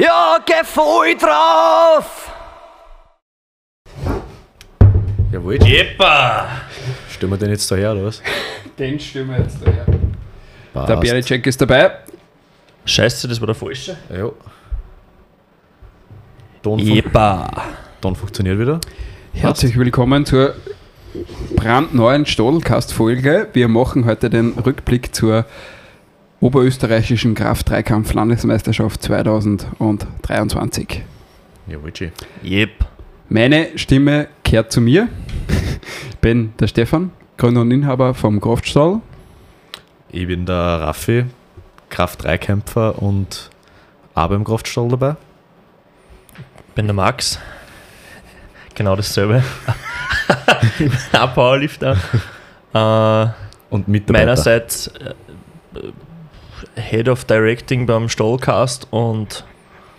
Ja, geh voll drauf! Jawohl. Jeppa! Stellen wir den jetzt da her, oder was? Den stimmen wir jetzt daher. Der Passt. Bärcheck ist dabei. Scheiße, das war der falsche. Ja. Fun Jeppa! Ton funktioniert wieder. Herzlich willkommen zur brandneuen Stadelcast-Folge. Wir machen heute den Rückblick zur oberösterreichischen Kraft-Dreikampf-Landesmeisterschaft 2023. Jawohl, G. Jep. Meine Stimme kehrt zu mir. Ich bin der Stefan, Gründer und Inhaber vom Kraftstall. Ich bin der Raffi, Kraft-3-Kämpfer und auch beim Kraftstall dabei. Bin der Max. Genau dasselbe. Ein Powerlifter. Äh, Und Mitarbeiter. meinerseits äh, Head of Directing beim Stallcast und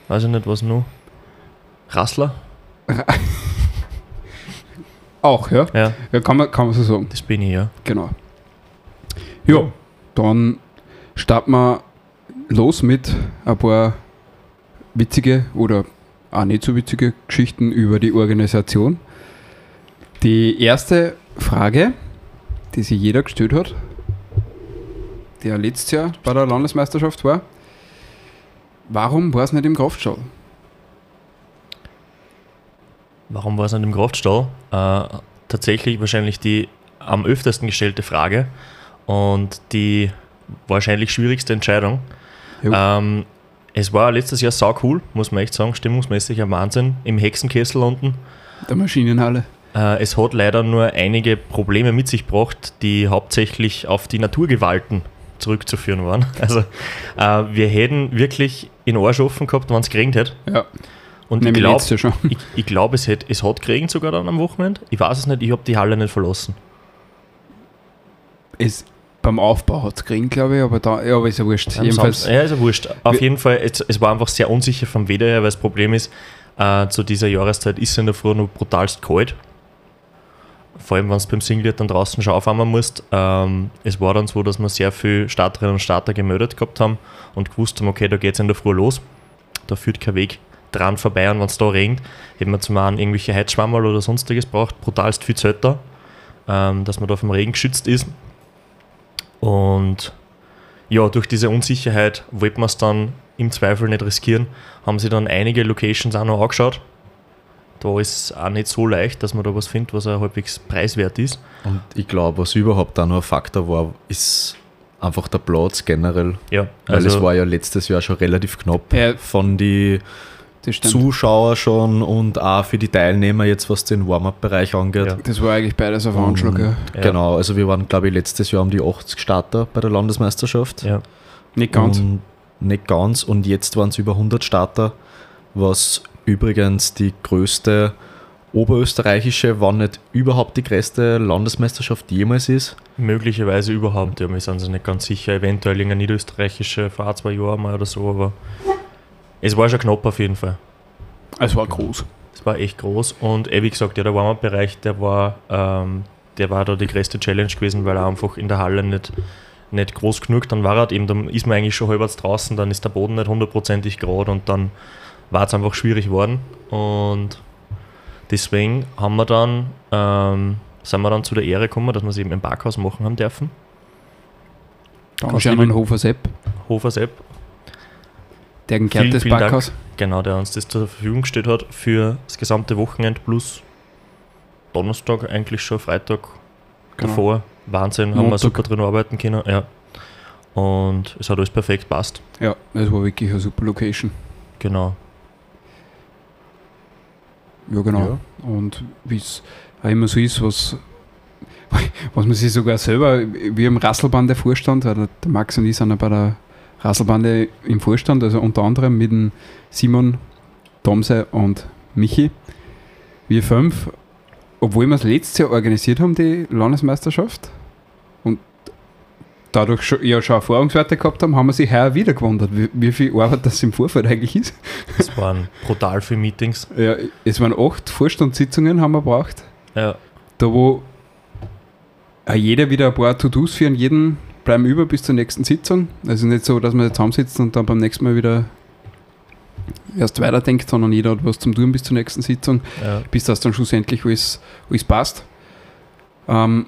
weiß ich nicht was nur. Rassler? Auch, ja? Ja, Ja, kann man, kann man so sagen. das bin ich, ja. Genau. Ja, dann starten wir los mit ein paar witzige oder auch nicht so witzige Geschichten über die Organisation. Die erste Frage, die sich jeder gestellt hat, der letztes Jahr bei der Landesmeisterschaft war, warum war es nicht im Kraftstall? Warum war es nicht im Kraftstall? Äh, tatsächlich wahrscheinlich die am öftesten gestellte Frage und die wahrscheinlich schwierigste Entscheidung. Ähm, es war letztes Jahr sau cool, muss man echt sagen, stimmungsmäßig ein Wahnsinn im Hexenkessel unten. Der Maschinenhalle. Äh, es hat leider nur einige Probleme mit sich gebracht, die hauptsächlich auf die Naturgewalten zurückzuführen waren. Also äh, wir hätten wirklich in Arsch offen gehabt, wenn es geregnet hätte. Ja, Und ich nämlich glaube, Jahr schon. ich, ich glaube, es, hat- es hat geregnet sogar dann am Wochenende. Ich weiß es nicht, ich habe die Halle nicht verlassen. Es, beim Aufbau hat es gekriegt, glaube ich, aber da, ja, aber ist ja wurscht. Am Jedenfalls, Samstag- Ja, ist ja wurscht. Auf jeden Fall, es, es war einfach sehr unsicher vom Wetter her, weil das Problem ist, äh, zu dieser Jahreszeit ist es in der Früh noch brutalst kalt. Vor allem, wenn du beim Singlet dann draußen schon aufwärmen musst. Ähm, es war dann so, dass wir sehr viel Starterinnen und Starter gemeldet gehabt haben und gewusst haben, okay, da geht es in der Früh los. Da führt kein Weg dran vorbei und wenn es da regnet, hätten wir zum einen irgendwelche Heizschwammerl oder sonstiges braucht, brutalst viel Zelter, ähm, dass man da vom Regen geschützt ist. Und ja, durch diese Unsicherheit wollte man es dann im Zweifel nicht riskieren, haben sie dann einige Locations auch noch angeschaut. Da ist es auch nicht so leicht, dass man da was findet, was auch halbwegs preiswert ist. Und ich glaube, was überhaupt auch noch ein Faktor war, ist einfach der Platz generell. Ja, Weil also es war ja letztes Jahr schon relativ knapp Ja. von die. Zuschauer schon und auch für die Teilnehmer jetzt, was den Warm-Up-Bereich angeht. Ja. Das war eigentlich beides auf Anschlag. Ja. Genau, also wir waren, glaube ich, letztes Jahr um die 80 Starter bei der Landesmeisterschaft. ja, Nicht ganz. Und nicht ganz. Und jetzt waren es über 100 Starter, was übrigens die größte oberösterreichische, wann nicht überhaupt die größte Landesmeisterschaft jemals ist. möglicherweise überhaupt. Ja, wir sind uns nicht ganz sicher. Eventuell irgendeine niederösterreichische vor ein, zwei Jahren mal oder so, aber es war schon knapp auf jeden Fall. Es war groß. Es war echt groß und eh, wie gesagt, ja, der Warm-Up-Bereich, der war, ähm, der war da die größte Challenge gewesen, weil er einfach in der Halle nicht, nicht groß genug dann war. Halt eben, dann ist man eigentlich schon halbwegs draußen, dann ist der Boden nicht hundertprozentig gerade und dann war es einfach schwierig geworden. Und deswegen haben wir dann, ähm, sind wir dann zu der Ehre gekommen, dass wir es eben im Parkhaus machen haben dürfen. Dankeschön an Hofer Sepp, Hofer Sepp, der vielen Dank. Backhaus. Genau, der uns das zur Verfügung gestellt hat für das gesamte Wochenende plus Donnerstag, eigentlich schon Freitag Genau. davor. Wahnsinn, haben wir Montag. super drin arbeiten können. Ja. Und es hat alles perfekt passt. Ja, es war wirklich eine super Location. Genau. Ja, genau. Ja. Und wie es auch immer so ist, was, was man sich sogar selber, wir im Rasselband der Vorstand, der Max und ich sind ja bei der Rasselbande im Vorstand, also unter anderem mit dem Simon, Tomse und Michi. Wir fünf, obwohl wir es letztes Jahr organisiert haben, die Landesmeisterschaft, dadurch schon, ja schon Erfahrungswerte gehabt haben, haben wir sich heuer wieder gewundert, wie, wie viel Arbeit das im Vorfeld eigentlich ist. Es waren brutal viele Meetings. Ja, es waren acht Vorstandssitzungen, haben wir braucht. Ja, Da wo auch jeder wieder ein paar To-Dos für jeden bleiben über bis zur nächsten Sitzung. Also nicht so, dass wir zusammensitzen und dann beim nächsten Mal wieder erst weiterdenkt, sondern jeder hat was zum Tun bis zur nächsten Sitzung, Ja. bis das dann schlussendlich alles, alles passt. Ähm,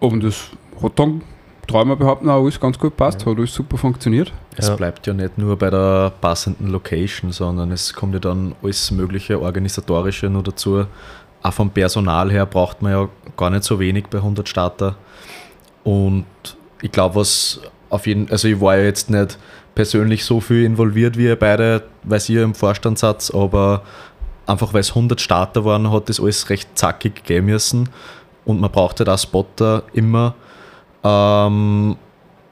und das hat dann, wir behaupten, auch alles ganz gut passt, hat alles super funktioniert. Es Ja. bleibt ja nicht nur bei der passenden Location, sondern es kommt ja dann alles mögliche organisatorische nur dazu. Auch vom Personal her braucht man ja gar nicht so wenig bei 100 Starter. Und ich glaube, was auf jeden also ich war ja jetzt nicht persönlich so viel involviert wie ihr beide, weil ihr im Vorstand seid, aber einfach weil es 100 Starter waren, hat das alles recht zackig gehen müssen. Und man brauchte da Spotter immer. Ähm,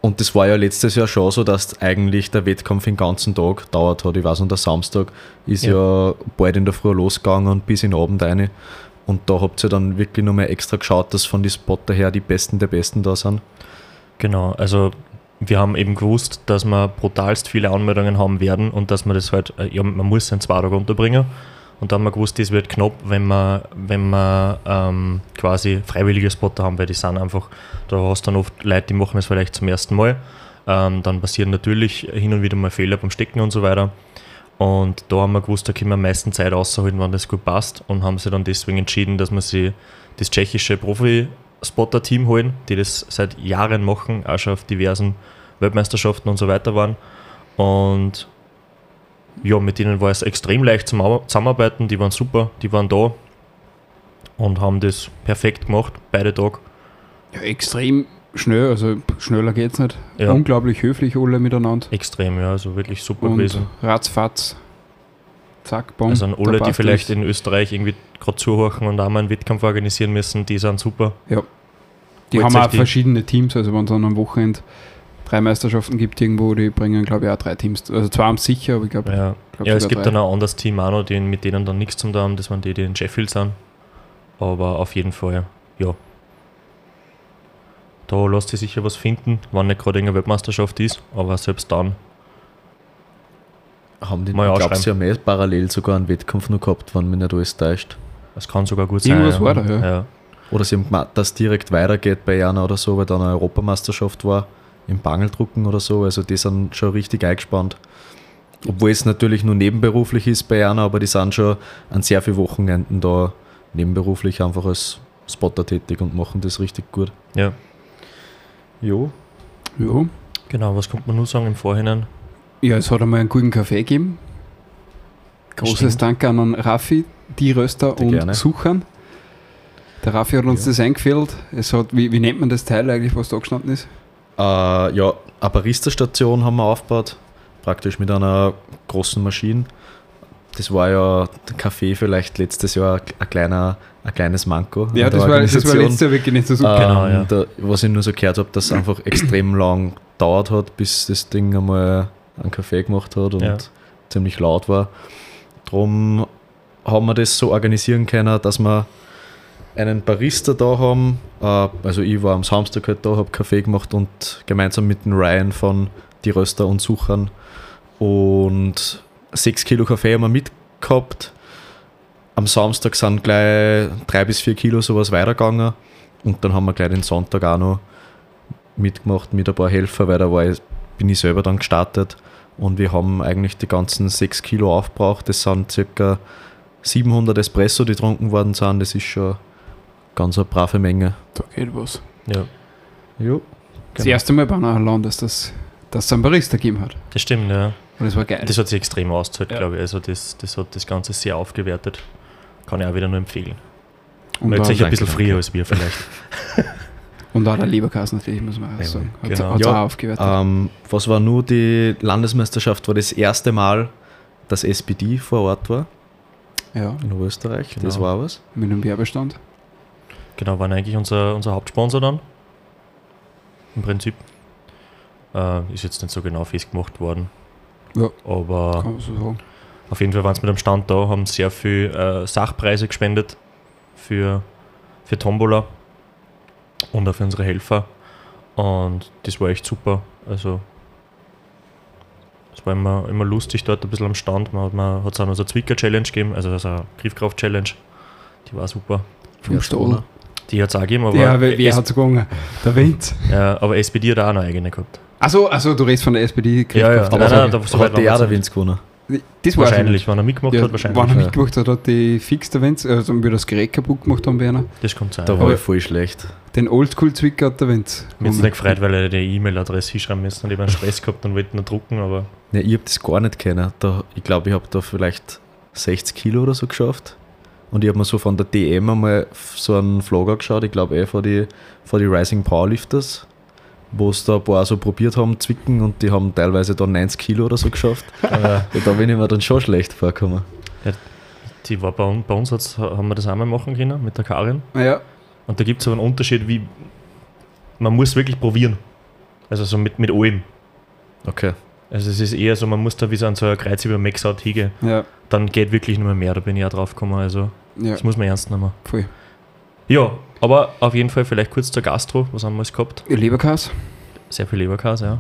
und das war ja letztes Jahr schon so, dass eigentlich der Wettkampf den ganzen Tag dauert hat. Ich weiß, und der Samstag ist ja. bald in der Früh losgegangen und bis in den Abend rein. Und da habt ihr dann wirklich nochmal extra geschaut, dass von den Spotter her die Besten der Besten da sind. Genau, also wir haben eben gewusst, dass wir brutalst viele Anmeldungen haben werden und dass man das halt, äh, ja, man muss in zwei Tage unterbringen. Und dann haben wir gewusst, das wird knapp, wenn wir, wenn wir ähm, quasi freiwillige Spotter haben, weil die sind einfach, da hast du dann oft Leute, die machen das vielleicht zum ersten Mal. Ähm, dann passieren natürlich hin und wieder mal Fehler beim Stecken und so weiter. Und da haben wir gewusst, da können wir am meisten Zeit rausholen, wenn das gut passt. Und haben sie dann deswegen entschieden, dass wir sie das tschechische Profi-Spotter-Team holen, die das seit Jahren machen, auch schon auf diversen Weltmeisterschaften und so weiter waren. Und ja, mit denen war es extrem leicht zum Zusammenarbeiten, die waren super, die waren da und haben das perfekt gemacht, beide Tage. Ja, extrem schnell, also schneller geht's nicht. Ja. Unglaublich höflich alle miteinander. Extrem, ja, also wirklich super Und gewesen. ratzfatz, zack, bumm. Also an alle, die vielleicht in Österreich irgendwie gerade zuhören und auch mal einen Wettkampf organisieren müssen, die sind super. Die holt haben auch die- verschiedene Teams, also wenn es dann am Wochenende drei Meisterschaften gibt irgendwo, die bringen, glaube ich, auch drei Teams. Also zwei haben es sicher, aber ich glaube, Ja, glaub ja es gibt drei. dann ein anderes Team auch noch, die, mit denen dann nichts zum tun haben, das waren die, die in Sheffield sind. Aber auf jeden Fall, ja. Da lässt sich sicher was finden, wenn nicht gerade irgendeine Weltmeisterschaft ist, aber selbst dann. Haben die, Mal ich glaube, ausschreiben. sie haben eh parallel sogar einen Wettkampf noch gehabt, wenn mich nicht alles täuscht. Es kann sogar gut sein. Irgendwas ja. war da, ja. ja. Oder sie haben gemeint, dass es direkt weitergeht bei einer oder so, weil dann eine Europameisterschaft war, im Bangeldrucken oder so. Also die sind schon richtig eingespannt. Obwohl es natürlich nur nebenberuflich ist bei einer, aber die sind schon an sehr vielen Wochenenden da nebenberuflich einfach als Spotter tätig und machen das richtig gut. ja. Jo. Ja. Genau, was kommt man nur sagen im Vorhinein? ja, es hat einmal einen guten Kaffee gegeben. Großes Stimmt. Dank an den Raffi, die Röster Bitte und gerne. Suchern. Der Raffi hat uns Ja. das eingefällt. Es hat, wie, wie nennt man das Teil eigentlich, was da gestanden ist? Äh, ja, eine Barista-Station haben wir aufgebaut, praktisch mit einer großen Maschine. Das war ja der Kaffee vielleicht letztes Jahr ein, kleiner, ein kleines Manko. Ja, das war, das war letztes Jahr wirklich nicht so super. Ähm, Genau, ja. da, was ich nur so gehört habe, dass es einfach extrem lang gedauert hat, bis das Ding einmal einen Kaffee gemacht hat und Ja. ziemlich laut war. Darum haben wir das so organisieren können, dass wir einen Barista da haben. Äh, also ich war am Samstag halt da, habe Kaffee gemacht und gemeinsam mit dem Ryan von Die Röster und Suchern und 6 Kilo Kaffee haben wir mitgehabt. Am Samstag sind gleich 3 bis 4 Kilo sowas weitergegangen und dann haben wir gleich den Sonntag auch noch mitgemacht mit ein paar Helfer, weil da war ich, bin ich selber dann gestartet und wir haben eigentlich die ganzen 6 Kilo aufgebraucht. Das sind circa 700 Espresso, die getrunken worden sind. Das ist schon ganz eine brave Menge. Da geht was. Ja, Jo. Das Genau. erste Mal bei einer Land, dass das dass es einen Barista gegeben hat. das stimmt, ja. Und das war geil. Das hat sich extrem ausgezahlt, Ja. glaube ich. Also das, das hat das Ganze sehr aufgewertet. Kann ich auch wieder nur empfehlen. und, Meldet sich ein bisschen danke. früher als wir vielleicht. und auch der Leberkasten natürlich, muss man auch sagen. Hat genau. es Ja, auch aufgewertet. Ähm, was war nur die Landesmeisterschaft? War das erste Mal, dass SPD vor Ort war ja, in Österreich. Das Genau. war was. mit einem Werbestand. Genau, waren eigentlich unser, unser Hauptsponsor dann. Im Prinzip. Äh, ist jetzt nicht so genau festgemacht worden. Ja. Aber so sagen. auf jeden Fall waren sie mit am Stand da, haben sehr viel äh, Sachpreise gespendet für, für Tombola und auch für unsere Helfer. Und das war echt super. Also es war immer, immer lustig dort ein bisschen am Stand. Man hat man es auch noch so eine Zwicker-Challenge gegeben, also, also eine Griffkraft-Challenge. Die war super. Vom Ja, Stall. Die hat es auch gegeben, aber, Ja, wer, hat es gewonnen? Der Wind. ja, aber SPD hat auch eine eigene gehabt. Achso, also du redest von der SPD. Ja, ja. Nein, Aber nein, hat, da- so hat die auch der Winz gewonnen. Das Wahrscheinlich, wenn er mitgemacht nicht. hat, Ja, wahrscheinlich. wenn er ja. mitgemacht hat, hat die fixed Events, also wir das Gerät kaputt gemacht haben bei einer. Das kommt sein. Da ja. war ich voll schlecht. Den Oldschool-Zwicker hat der Wenz. Mir jetzt nicht gefreut, weil er die E-Mail-Adresse hinschreiben müssen und ich habe einen Stress gehabt und wollte noch drucken, aber Ja, ich habe das gar nicht kennen. Da, ich glaube, ich habe da vielleicht 60 Kilo oder so geschafft. Und ich habe mir so von der DM einmal so einen Vlog angeschaut, ich glaube eh von die, von die Rising Powerlifters, wo es da ein paar so probiert haben, zwicken und die haben teilweise dann 90 Kilo oder so geschafft. Ja, da bin ich mir dann schon schlecht vorgekommen. die war bei, uns- bei uns, haben wir das einmal machen können mit der Karin. Ja, Und da gibt es aber einen Unterschied, wie man muss wirklich probieren. Also so mit, mit allem. Okay. Also es ist eher so, man muss da wie so an so ein Kreuz über Max-Out hingehen. ja, Dann geht wirklich nicht mehr mehr, da bin ich auch drauf gekommen. Also ja, das muss man ernst nehmen. voll. Ja, aber auf jeden Fall vielleicht kurz zur Gastro. Was haben wir alles gehabt? Leberkas, Sehr viel Leberkäse, ja.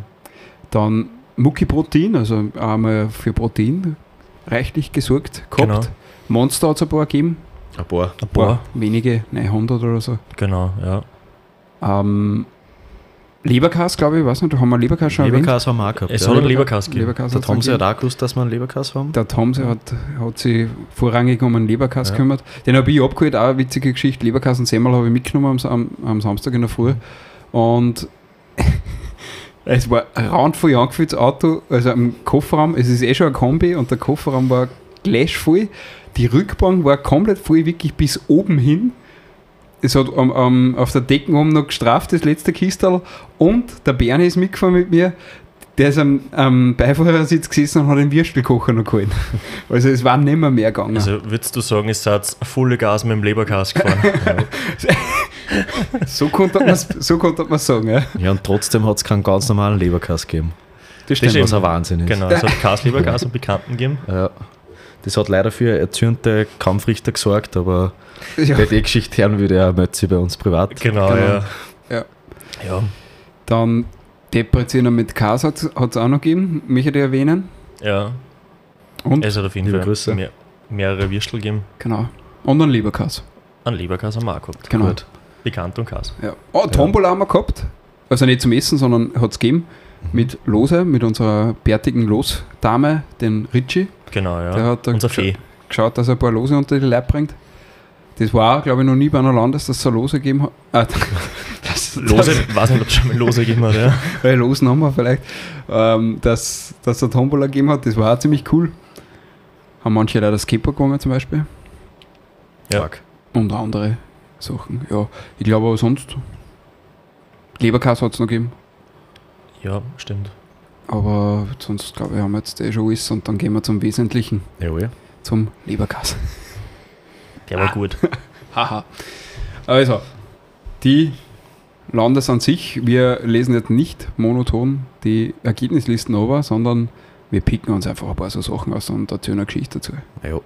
dann Mucki-Protein, also einmal für Protein reichlich gesorgt gehabt. Genau. Monster hat es ein paar gegeben, Ein paar. Ein paar. wenige, 900 oder so. Genau, ja. Ähm, Leberkas, glaube ich, weiß nicht, da haben wir Leberkas schon Leberkäse haben wir auch gehabt. Es ja. hat einen erwähnt. Leberkäse gegeben. Leberkas sie ja gegeben. auch gewusst, dass wir einen Leberkäse haben. Der Tomse hat, hat sich vorrangig um einen Leberkas Ja. gekümmert. Den habe ich abgeholt, auch eine witzige Geschichte. Leberkas und Semmel habe ich mitgenommen am, am Samstag in der Früh. Und es war ein randvoll angefülltes Auto, also im Kofferraum. Es ist eh schon ein Kombi und der Kofferraum war gleich voll. Die Rückbank war komplett voll, wirklich bis oben hin. Es hat am, am, auf der Decken oben noch gestraft, das letzte Kistel. Und der Bernie ist mitgefahren mit mir. Der ist am, am Beifahrersitz gesessen und hat den Würstelkocher noch geholt. Also es war nicht mehr mehr gegangen. Also würdest du sagen, es seid volle Gas mit dem Leberkäse gefahren? so konnte man es so konnte man sagen. Ja. Ja, und trotzdem hat es keinen ganz normalen Leberkäse gegeben. Das stimmt. Was ein Wahnsinn ist. genau, es hat Käse-Leberkäse und Bekannten gegeben. Ja. Das hat leider für erzürnte Kampfrichter gesorgt, aber Ja. die Geschichte hören würde, er meldet sich bei uns privat. Genau, Genau. ja. Ja. Ja, Dann Depreziner mit Kas hat es auch noch gegeben, möchte ich erwähnen. ja. Und, Es hat auf jeden Fall Grüße. mehr, mehrere Würstel gegeben. genau. Und ein Leberkas. An Leberkäse haben wir auch gehabt. Genau. Gut. Bekannt und Käse. Ja. Oh, Tombola haben wir gehabt. Also nicht zum Essen, sondern hat es gegeben. Mit Lose, mit unserer bärtigen Losdame, den Richie. Genau, ja. Der hat da Unser Fee. geschaut, dass er ein paar Lose unter die Leib bringt. Das war, glaube ich, noch nie bei einer Landes, dass es so Lose gegeben hat. Ah, das, Lose, weiß nicht, ob es schon mal Lose gegeben hat, ja. Weil Losen haben wir vielleicht, ähm, dass, dass er Tombola gegeben hat, das war auch ziemlich cool. Haben manche leider Skipper gegangen zum Beispiel. Ja. Fuck. Und andere Sachen. Ja, ich glaube aber sonst. Leberkas hat es noch gegeben. Ja, stimmt. Aber sonst glaube ich, haben wir jetzt eh schon alles und dann gehen wir zum Wesentlichen, Jawohl. zum Leberkas. Der war gut. Haha. Also, die Landes an sich, wir lesen jetzt nicht monoton die Ergebnislisten over, sondern wir picken uns einfach ein paar so Sachen aus und erzählen eine Geschichte dazu. Ja.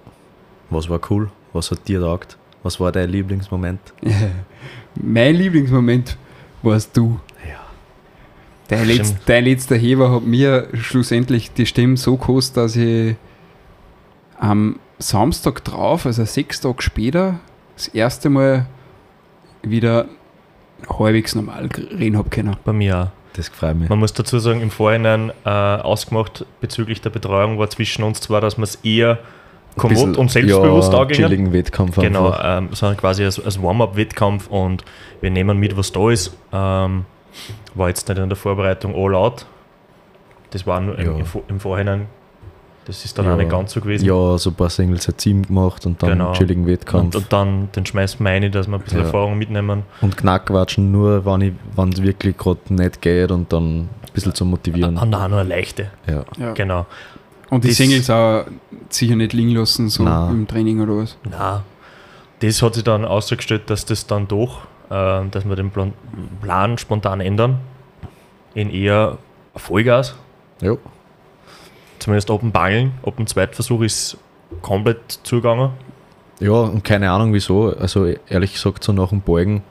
Was war cool? Was hat dir taugt? Was war dein Lieblingsmoment? mein Lieblingsmoment warst du. Dein, Stimmt. letzt, dein letzter Heber hat mir schlussendlich die Stimme so gekostet, dass ich am Samstag drauf, also sechs Tage später, das erste Mal wieder halbwegs normal reden habe können. Bei mir auch. Das freut mich. Man muss dazu sagen, im Vorhinein äh, ausgemacht bezüglich der Betreuung war zwischen uns zwar, dass wir es eher kommod und selbstbewusst ja, angehen. chilligen Wettkampf Genau, ähm, sondern quasi als, als Warm-up-Wettkampf und wir nehmen mit, was da ist. Ähm, war jetzt nicht in der Vorbereitung all out. Das war nur im, Ja. im, im Vorhinein. Das ist dann Ja. auch nicht ganz so gewesen. Ja, so ein paar Singles hat Team gemacht und dann Genau. einen chilligen Wettkampf. Und, Und, und dann den schmeißen wir rein, dass wir ein bisschen Ja. Erfahrung mitnehmen. Knackquatschen nur, wenn ich- wenn es wirklich gerade nicht geht und dann ein bisschen zu motivieren. Ah, nein, nur eine leichte. Ja. Ja. Genau. Und die Das- Singles auch sicher nicht liegen lassen, so Nein. im Training oder was. Na, das hat sich dann ausgestellt, dass das dann doch, äh, dass wir den Plan, spontan ändern. In eher Vollgas. ja. Zumindest ab dem Bangeln. Ab dem Zweitversuch ist komplett zugegangen. Ja, und keine Ahnung wieso. Also ehrlich gesagt, so nach dem Beugen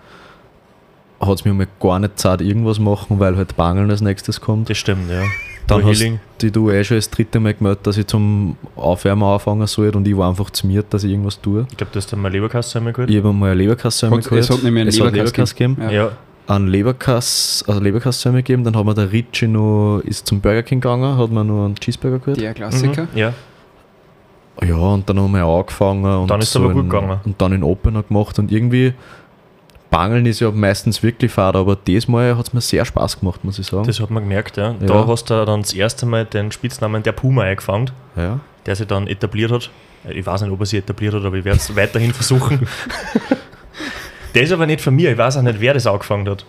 hat es mir mal gar nicht Zeit irgendwas machen, weil halt Bangeln als nächstes kommt. Das stimmt, ja. Dann hast Healing. die du eh schon das dritte Mal gemeldet, dass ich zum Aufwärmen anfangen soll und ich war einfach zu mir, dass ich irgendwas tue. Ich glaube, du hast dann mal Leberkasse einmal geholt. Ich habe einmal eine Leberkasse Hat- es hat nämlich einen Leberkass Leberkass gegeben. Ja. Ja. Einen Leberkass, also Leberkasse gegeben, dann hat mir der Richie noch, ist zum Burger King gegangen, hat mir noch einen Cheeseburger geholt. Der Klassiker. Mhm. Ja. Ja, und dann haben wir angefangen. Und Dann ist es so aber gut in, gegangen. Und dann in Opener gemacht und irgendwie. Bangeln ist ja meistens wirklich fad, aber diesmal hat es mir sehr Spaß gemacht, muss ich sagen. Das hat man gemerkt, ja. Ja. Da hast du dann das erste Mal den Spitznamen der Puma eingefangen, ja. der sich dann etabliert hat. Ich weiß nicht, ob er sich etabliert hat, aber ich werde es weiterhin versuchen. der ist aber nicht von mir, ich weiß auch nicht, wer das angefangen hat.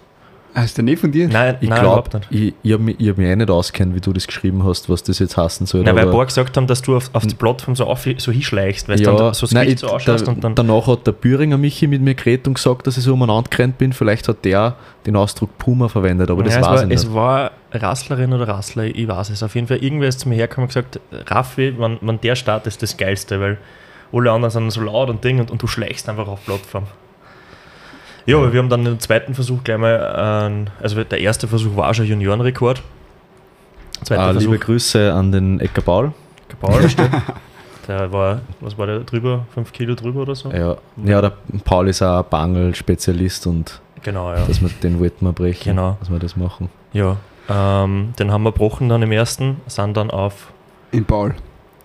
Ist der nicht von dir? Nein, Ich glaube, ich, ich habe mich, ich hab mich eh nicht auskennt, wie du das geschrieben hast, was das jetzt heißen soll. Nein, weil ein paar gesagt haben, dass du auf, auf die Plattform so, auf, so hinschleichst, weil du ja, dann so nein, ich, so ausschaust da, und dann. danach hat der Büringer Michi mit mir geredet und gesagt, dass ich so umeinander gerannt bin. Vielleicht hat der den Ausdruck Puma verwendet, aber das ja, weiß war, ich nicht. es war Rasslerin oder Rassler, ich weiß es. Auf jeden Fall, irgendwer ist zu mir hergekommen und gesagt, Raffi, wenn, wenn der Start ist das Geilste, weil alle anderen sind so laut und Ding und, und du schleichst einfach auf Plattform. Ja, aber wir haben dann den zweiten Versuch gleich mal, ähm, also der erste Versuch war schon Juniorenrekord. Zweiter Ah, liebe Versuch, Grüße an den Ecker Paul. Paul, der war, was war der drüber? 5 Kilo drüber oder so? Ja, ja der Paul ist auch ein Bangel-Spezialist und Genau, ja. dass wir, den wollten wir brechen, Genau. dass wir das machen. Ja, ähm, den haben wir gebrochen dann im ersten, sind dann auf In Paul.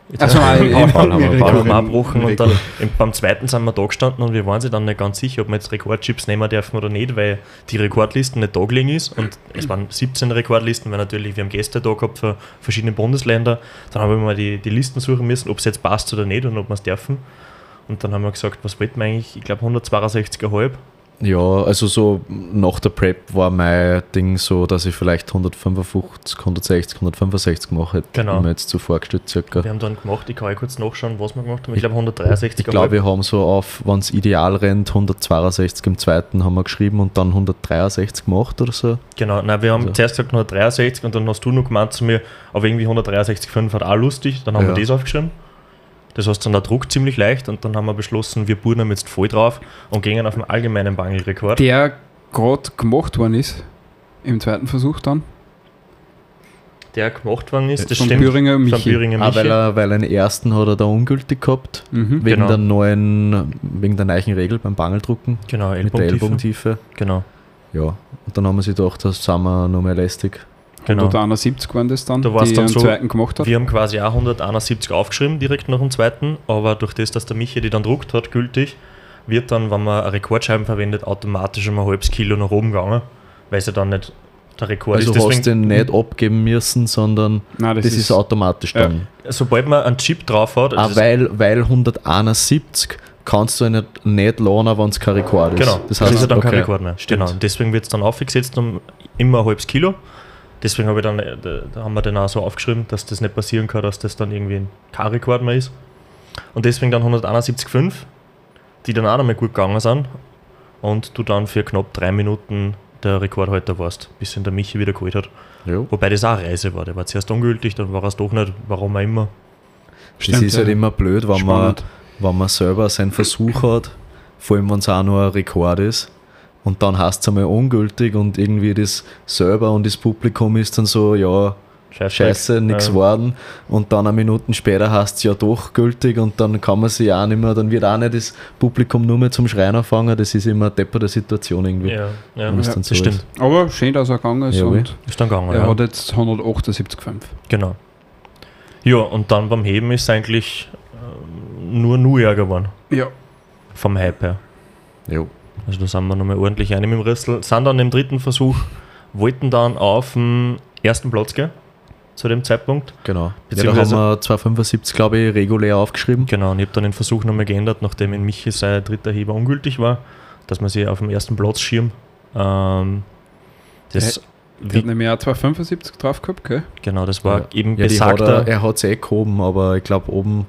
Jetzt Also, haben wir- haben wir wir abgebrochen und dann im, beim zweiten sind wir da gestanden und wir waren sich dann nicht ganz sicher, ob wir jetzt Rekordchips nehmen dürfen oder nicht, weil die Rekordlisten nicht da gelegen ist und es waren 17 Rekordlisten, weil natürlich wir haben Gäste da gehabt für verschiedene Bundesländer. Dann haben wir mal die, die Listen suchen müssen, ob es jetzt passt oder nicht und ob wir es dürfen. Und dann haben wir gesagt, was wollten wir eigentlich? Ich glaube 162,5. Ja, also so nach der Prep war mein Ding so, dass ich vielleicht 155, 160, 165 mache, hätte Genau. mir jetzt zuvor gestellt circa. Wir haben dann gemacht, ich kann ja kurz nachschauen, was wir gemacht haben. Ich glaube 163,5. Ich glaube, wir haben so auf, wenn es ideal rennt, 162 im zweiten haben wir geschrieben und dann 163 gemacht oder so. Genau, nein, wir haben Also- zuerst gesagt 163 und dann hast du noch gemeint zu mir, aber irgendwie 163,5 hat auch lustig, dann haben Ja. wir das aufgeschrieben. Das heißt dann der Druck ziemlich leicht und dann haben wir beschlossen, wir budern jetzt voll drauf und gehen auf den allgemeinen Bangelrekord. Der gerade gemacht worden ist. Im zweiten Versuch dann. Der gemacht worden ist, das Von stimmt. Büringer Von Michi. Büringer Auch Michi. weil er, weil er den ersten hat er da ungültig gehabt, Mhm. wegen Genau. der neuen, wegen der neuen Regel beim Bangeldrucken genau, mit der Ellbogentiefe. Ellbogentiefe. Genau, Ja, und dann haben wir sich gedacht, das sind wir noch mehr lästig. Genau. 171 waren das dann, Da die dann am so- zweiten gemacht hat. Wir haben quasi auch 171 aufgeschrieben, direkt nach dem zweiten, aber durch das, dass der Michi die dann druckt hat, gültig, wird dann, wenn man eine Rekordscheiben verwendet, automatisch um ein halbes Kilo nach oben gegangen, weil es ja dann nicht der Rekord Also ist. hast du den nicht abgeben müssen, sondern Nein, das, ist, automatisch Ja. dann. sobald man einen Chip drauf hat, Ah, also das- weil, weil 171 kannst du nicht, nicht lohnen, wenn es kein Rekord ist. genau, das das, heißt, ist ja dann kein okay, Rekord mehr. stimmt. Genau, und deswegen wird es dann aufgesetzt um immer ein halbes Kilo. Deswegen habe ich dann, äh, da da haben wir dann auch so aufgeschrieben, dass das nicht passieren kann, dass das dann irgendwie ein kein Rekord mehr ist. Und deswegen dann 171,5, die dann auch noch mal gut gegangen sind. Und du dann für knapp drei Minuten der Rekordhalter warst, bis ihn der Michi wieder geholt hat. Ja. Wobei das auch eine Reise war. Der war zuerst ungültig, dann war er es doch nicht, warum auch immer. Das Stimmt, ist halt ja. immer blöd, wenn man, wenn man selber seinen Versuch hat, vor allem wenn es auch nur ein Rekord ist. Und dann hast du einmal ungültig und irgendwie das selber und das Publikum ist dann so, ja, Scheiß scheiße, nichts Ja. geworden. Und dann eine Minuten später hast es ja doch gültig und dann kann man sich auch nicht mehr, dann wird auch nicht das Publikum nur mehr zum Schreien anfangen. Das ist immer eine depperte Situation irgendwie. Ja, ja, es ja dann das so stimmt. ist. Aber schön, dass er gegangen ist. Jawohl. Und Ist dann gegangen. er ja. hat jetzt 178,5. Genau. Ja, und dann beim Heben ist eigentlich ähm, nur Neujahr geworden. Ja. Vom Hype her. Jo. Also da sind wir nochmal ordentlich rein mit dem Rüssel. Sind dann im dritten Versuch, wollten dann auf den ersten Platz gehen. Zu dem Zeitpunkt. Genau. Ja, da haben Beziehungsweise- wir 275, glaube ich, regulär aufgeschrieben. Genau, und ich habe dann den Versuch nochmal geändert, nachdem in Michi sein dritter Heber ungültig war, dass man sich auf dem ersten Platz schirmt. Ähm, das, Der hat nämlich auch 275 drauf gehabt, gell? genau, das war Ja. eben Ja, die hat besagter. er, er hat es eh gehoben, aber ich glaube oben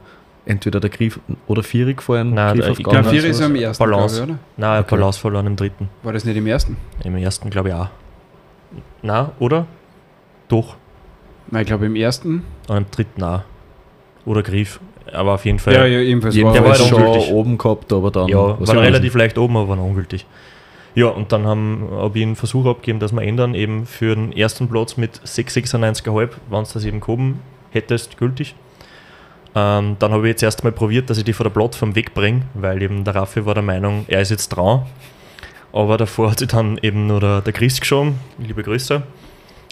entweder der Griff oder Vieri gefallen. Nein, Griff ich auf glaub, Gang Ja, oder vier ist am ersten, Balance. glaube ich, oder? Nein, Okay. Balance verloren im dritten. War das nicht im ersten? Im ersten glaube ich auch. Na, oder? Doch. Nein, ich glaube im ersten. Und im dritten auch. Oder Griff. Aber auf jeden Fall. Ja, ja, ebenfalls. Der war Jedenfalls halt schon ungültig. oben gehabt, aber dann. Ja, was war war relativ leicht oben, aber noch ungültig. Ja, und dann haben- habe ich einen Versuch abgegeben, dass wir ändern, eben für den ersten Platz mit 6,96,5, wenn du das eben gehoben hättest, gültig. Ähm, dann habe ich jetzt erst mal probiert, dass ich die von der Plattform wegbringe, weil eben der Raffi war der Meinung, er ist jetzt dran. Aber davor hat sich dann eben nur der, der Chris geschoben, liebe Grüße.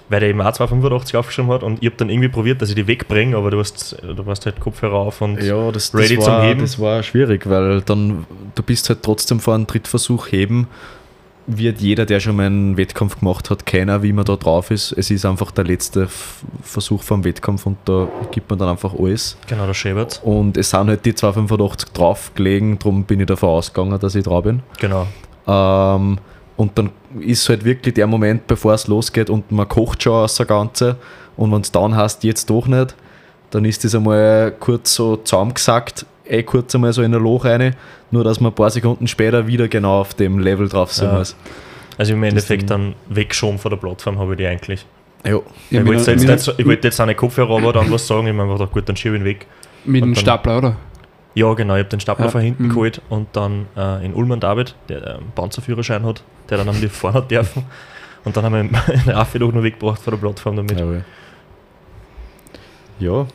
weil der eben auch 285 aufgeschrieben hat und ich habe dann irgendwie probiert, dass ich die wegbringe, aber du hast, du hast halt Kopfhörer auf und Ja, das, ready das, zum war, Heben. das war schwierig, weil dann du bist halt trotzdem vor einem Drittversuch heben, wird jeder, der schon mal einen Wettkampf gemacht hat, kennen, wie man da drauf ist. Es ist einfach der letzte Versuch vom Wettkampf und da gibt man dann einfach alles. genau, der Schäbert. Und es sind halt die 285 draufgelegen, darum bin ich davon ausgegangen, dass ich drauf bin. Genau. Ähm, und dann ist halt wirklich der Moment, bevor es losgeht und man kocht schon aus der Ganze und wenn es dann heißt, jetzt doch nicht, dann ist das einmal kurz so zusammengesackt, eh kurz einmal so in ein Loch rein, nur dass man ein paar Sekunden später wieder genau auf dem Level drauf sein Ja. muss. Also im Endeffekt dann wegschoben von der Plattform habe ich die eigentlich. Ja, Ja, ich, mit, wollte jetzt so- ich wollte jetzt auch nicht Kopfhörer aber dann was sagen, ich meine, einfach gut, dann schiebe ich ihn weg. mit dem Stapler, oder? Ja, genau, ich habe den Stapler Ja, von hinten mhm. geholt und dann äh, in Ullmann David, der äh, einen Panzerführerschein hat, der dann am die fahren hat dürfen. Und dann haben wir den Raffi doch noch weggebracht von der Plattform damit. ja. ja,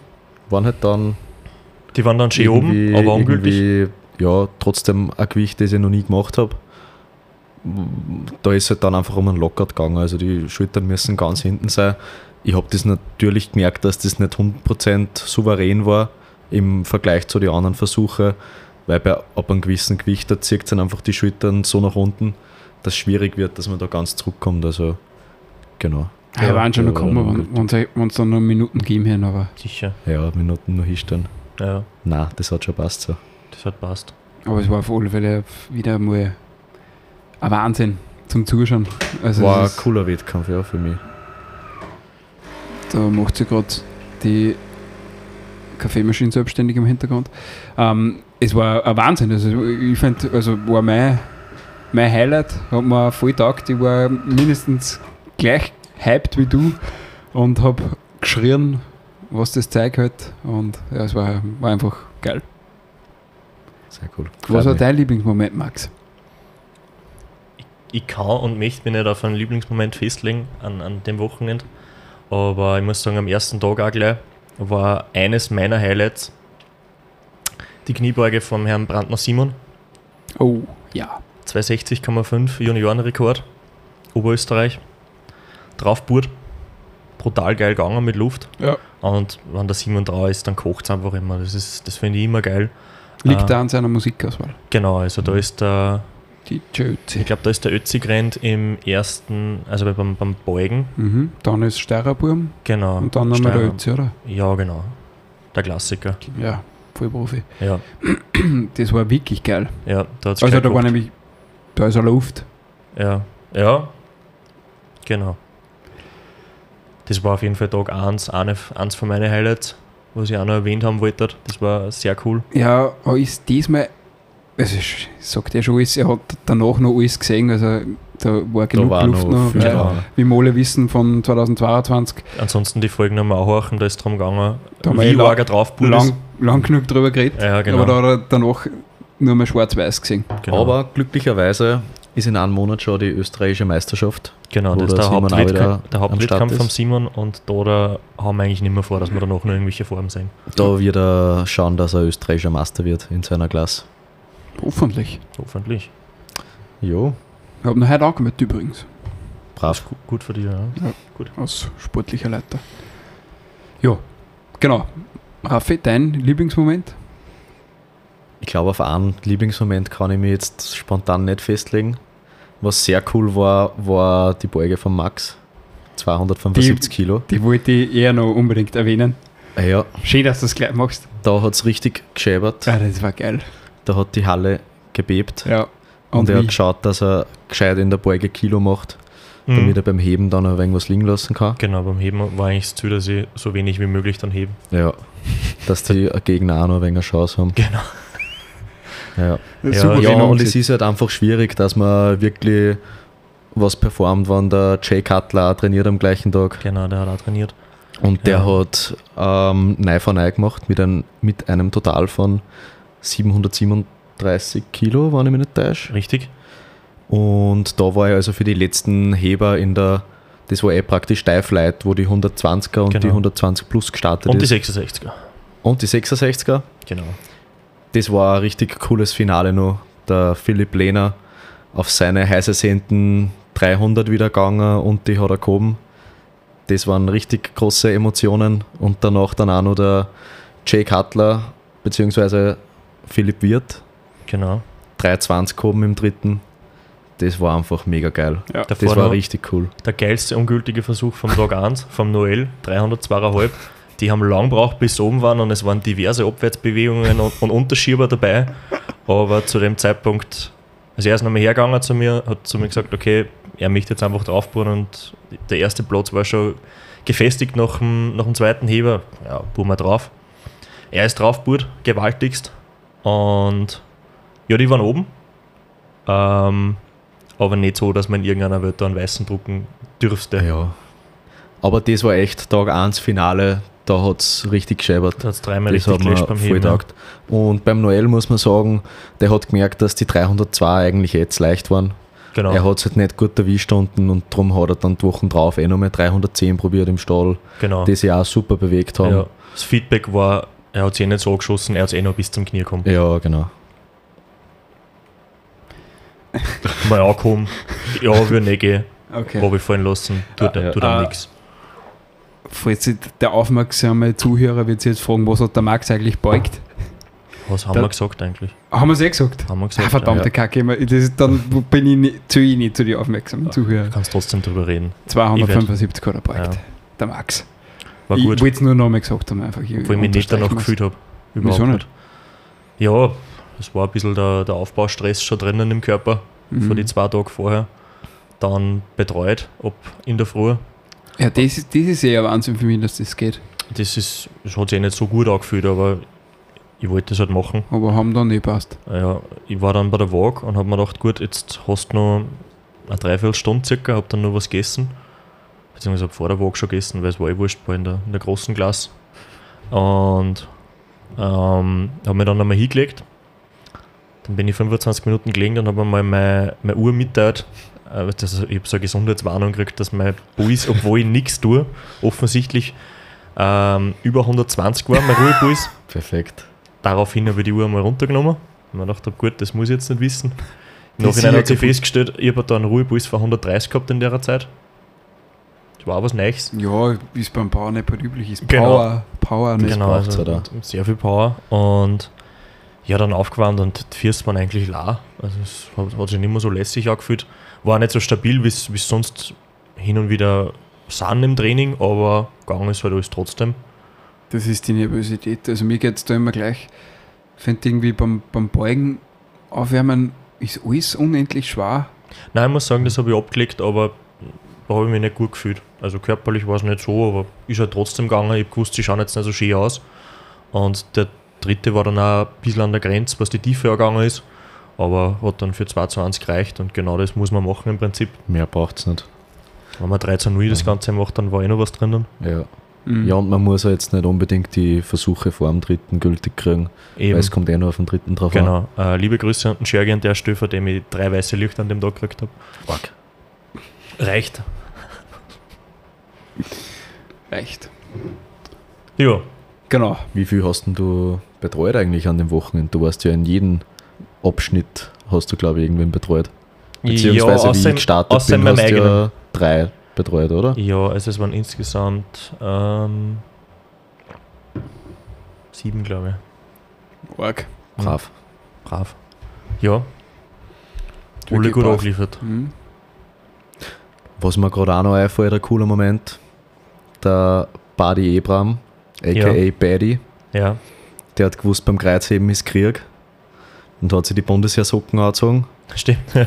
waren halt dann Die waren dann schön oben, aber ungültig. Ja, trotzdem ein Gewicht, das ich noch nie gemacht habe. Da ist halt dann einfach um einen Lockout gegangen. Also die Schultern müssen ganz hinten sein. Ich habe das natürlich gemerkt, dass das nicht 100% souverän war im Vergleich zu den anderen Versuchen, weil bei ab einem gewissen Gewicht, da zieht es dann einfach die Schultern so nach unten, dass es schwierig wird, dass man da ganz zurückkommt. Also, genau. Ja, ja waren schon noch ja, kommen, wenn es dann noch Minuten geben hätten, aber Sicher, Ja, Minuten noch hinstellen. Ja, Nein, das hat schon passt so. das hat passt. Aber es war auf alle Fälle wieder mal ein Wahnsinn zum Zuschauen. Also War ein cooler Wettkampf, ja, für mich. da macht sie gerade die Kaffeemaschine selbstständig im Hintergrund. Ähm, es war ein Wahnsinn. Also ich finde, also war mein, mein Highlight, hat mir voll taugt. Ich war mindestens gleich hyped wie du und habe geschrien, was das Zeug hat. Und ja, es war, war einfach geil. Sehr cool. Was war mich. dein Lieblingsmoment, Max? Ich kann und möchte mich nicht auf einen Lieblingsmoment festlegen an, an dem Wochenende. Aber ich muss sagen, am ersten Tag auch gleich war eines meiner Highlights die Kniebeuge vom Herrn Brandner Simon. Oh, ja. 260,5 Juniorenrekord, Oberösterreich. Draufburt. Brutal geil gegangen mit Luft. Ja. Und wenn der Simon drauf ist, dann kocht es einfach immer. Das, ist- das finde ich immer geil. Liegt Ah. da an seiner Musikauswahl. Genau, also da ist der, Die Jözi. ich glaube, da ist der Ötzigrennt im ersten, also beim, beim Beugen. Mhm. Dann ist Steirerburm Genau. und dann nochmal der. Ötzi, oder? Ja, genau. Der Klassiker. Ja, Vollprofi. Ja, Das war wirklich geil. ja da Also da war nämlich, da ist eine Luft. Ja, ja, genau. Das war auf jeden Fall Tag 1, eine, eins von meinen Highlights, was ich auch noch erwähnt haben wollte. Das war sehr cool. Ja, er ist diesmal, also ich sagt ja schon alles, er hat danach noch alles gesehen, also da war Da genug war Luft noch noch. weil, dran. wie wir alle wissen von 2022, Ansonsten die Folgen nochmal auch horchen, da ist drum gegangen, Da haben wir wie eh lang- arg er drauf lang, lang genug drüber geredet, Ja, genau. aber da hat er danach nur mal schwarz-weiß gesehen. genau. Aber glücklicherweise ist in einem Monat schon die österreichische Meisterschaft. genau, das ist der Simon auch Hauptwettkampf, wieder der Hauptwettkampf vom ist. Simon und da, da haben wir eigentlich nicht mehr vor, dass wir danach noch irgendwelche Formen sehen. Da wird er schauen, dass er österreichischer Meister wird in seiner Klasse. Hoffentlich. Hoffentlich. Jo, Ich habe noch heute angemeldet übrigens, brav. Gut, gut für dich, ja. als sportlicher Leiter. Ja, genau. Raffi, dein Lieblingsmoment? Ich glaube, auf einen Lieblingsmoment kann ich mich jetzt spontan nicht festlegen. Was sehr cool war, war die Beuge von Max. 275 Die- Kilo. Die wollte ich eher noch unbedingt erwähnen. Ah Ja, Schön, dass du das gleich machst. da hat es richtig geschäbert. Ja, das war geil. Da hat die Halle gebebt. Ja. Und, Und, er hat geschaut, dass er gescheit in der Beuge Kilo macht, Mhm. damit er beim Heben dann ein wenig was liegen lassen kann. Genau, beim Heben war eigentlich das Ziel, dass ich so wenig wie möglich dann hebe. Ja, dass die Gegner auch noch ein wenig eine Chance haben. Genau. Ja, Ja, ja und es ist halt einfach schwierig, dass man wirklich was performt, wenn der Jay Cutler auch trainiert am gleichen Tag. Genau, der hat auch trainiert. Und der Ja. hat ähm, neu von neu gemacht mit, ein, mit einem Total von 737 Kilo, wenn ich mich nicht täusche. Richtig? Und da war er also für die letzten Heber in der, das war eh praktisch Steifleit, wo die 120er und Genau. die 120 plus gestartet Und die ist. 66er. und die 66er. Genau. Das war ein richtig cooles Finale noch. Der Philipp Lehner auf seine heiße Senden 300 wieder gegangen und die hat er gehoben. das waren richtig große Emotionen. Und danach dann auch noch der Jay Cutler beziehungsweise Philipp Wirth, Genau. 320 gehoben im dritten. Das war einfach mega geil. Ja. Das war richtig cool. der geilste ungültige Versuch vom Tag 1, vom Noel, 302,5. Die haben lang gebraucht, bis sie oben waren und es waren diverse Abwärtsbewegungen und, und Unterschieber dabei. Aber zu dem Zeitpunkt, also er ist nochmal hergegangen zu mir, hat zu mir gesagt, okay, er möchte jetzt einfach draufbauen und der erste Platz war schon gefestigt nach dem, nach dem zweiten Heber. Ja, bohren wir drauf. Er ist draufgebohrt, gewaltigst. Und ja, die waren oben. Ähm, aber nicht so, dass man in irgendeiner Welt da einen weißen drucken dürfte. Ja. Aber das war echt Tag 1 Finale, da hat es richtig gescheppert. Da hat es dreimal Das richtig gelöscht beim Heben. taugt. Und beim Noel muss man sagen, der hat gemerkt, dass die 302 eigentlich jetzt leicht waren. Genau. Er hat es halt nicht gut erwischt unten und darum hat er dann die Wochen drauf eh nochmal 310 probiert im Stall, genau. die sich auch super bewegt haben. ja. Das Feedback war, er hat sich eh nicht so angeschossen, er hat es eh noch bis zum Knie gekommen. Ja, genau. Mal angekommen, ja, würde nicht gehen, Okay. runterfallen lassen, tut, Ja. tut Ah. nichts. Falls der aufmerksame Zuhörer wird sich jetzt fragen, was hat der Max eigentlich beugt? Was haben Da- wir gesagt eigentlich? Haben wir es eh gesagt? Haben wir Ah, gesagt, verdammte ja. Kacke, das dann bin ich nicht, zu ich nicht zu den aufmerksamen Zuhörern. Du kannst trotzdem drüber reden. 275 hat er beugt, Ja. der Max. War ich gut, wollte es nur nochmal gesagt haben, einfach. ich mich nicht danach gefühlt habe. Wieso nicht? Ja, es war ein bisschen der, der Aufbaustress schon drinnen im Körper, Mhm. von die zwei Tage vorher. Dann betreut, ab in der Früh. Ja, das ist, das ist eher Wahnsinn für mich, dass das geht. Das, ist, das hat sich eh nicht so gut angefühlt, aber ich wollte das halt machen. Aber haben dann nicht passt. Ja, ich war dann bei der Waage und habe mir gedacht, gut, jetzt hast du noch eine Dreiviertelstunde circa, habe dann noch was gegessen. Beziehungsweise habe vor der Waage schon gegessen, weil es war eh wurscht, war in der, in der großen Klasse. Und ähm, habe mich dann einmal hingelegt. Dann bin ich 25 Minuten gelegen, dann habe ich mal meine, meine Uhr mitteilt. Äh, Das, ich habe so eine Gesundheitswarnung gekriegt, dass mein Puls, obwohl ich nichts tue, offensichtlich ähm, über 120 war, mein Ruhepuls. Perfekt. Daraufhin habe ich die Uhr mal runtergenommen. Und mir gedacht, gut, das muss ich jetzt nicht wissen. Im Nachhinein hat sich festgestellt, ich habe da einen Ruhepuls von 130 gehabt in der Zeit. Das war auch was Neues. Ja, wie es beim Power nicht üblich ist. Genau. Power, Power nicht. genau, also halt mit sehr viel Power. Und ja, dann aufgewärmt und die waren eigentlich la. Also es hat, hat sich nicht mehr so lässig angefühlt. War nicht so stabil, wie es sonst hin und wieder sind im Training, aber gegangen ist halt alles trotzdem. Das ist die Nervosität. Also mir geht es da immer gleich. Ich finde irgendwie beim, beim Beugen aufwärmen ist alles unendlich schwer. Nein, ich muss sagen, das habe ich abgelegt, aber da habe ich mich nicht gut gefühlt. Also körperlich war es nicht so, aber ist halt trotzdem gegangen. Ich habe gewusst, sie schauen jetzt nicht so schön aus. Und der dritte war dann auch ein bisschen an der Grenze, was die Tiefe angegangen ist. Aber hat dann für 2,20 gereicht und genau das muss man machen im Prinzip. Mehr braucht es nicht. Wenn man 13.0 das Ganze macht, dann war eh noch was drinnen. Ja. Mhm. ja, und man muss ja jetzt nicht unbedingt die Versuche vor dem dritten gültig kriegen, Eben. weil es kommt eh nur auf den dritten drauf an. Genau. Äh, liebe Grüße an den Schergi an der Stelle, von dem ich drei weiße Lichter an dem Tag gekriegt habe. Fuck. Reicht. Reicht. Ja. Genau. Wie viel hast denn du betreut eigentlich an dem Wochenende? Du warst ja in jedem Abschnitt, hast du glaube ich irgendwen betreut. Beziehungsweise wie außer ich gestartet außer in bin, hast du eigenen. ja drei betreut, oder? Ja, also es waren insgesamt ähm, sieben, glaube Org. Brav. ich. Brav. Ja. Alle Wirklich gut brav. angeliefert. Mhm. Was mir gerade auch noch einfällt, ein cooler Moment, der Buddy Ebram, aka Ja. Paddy, Ja. der hat gewusst, beim Kreuzheben ist Krieg und hat sich die Bundesheersocken angezogen. Stimmt.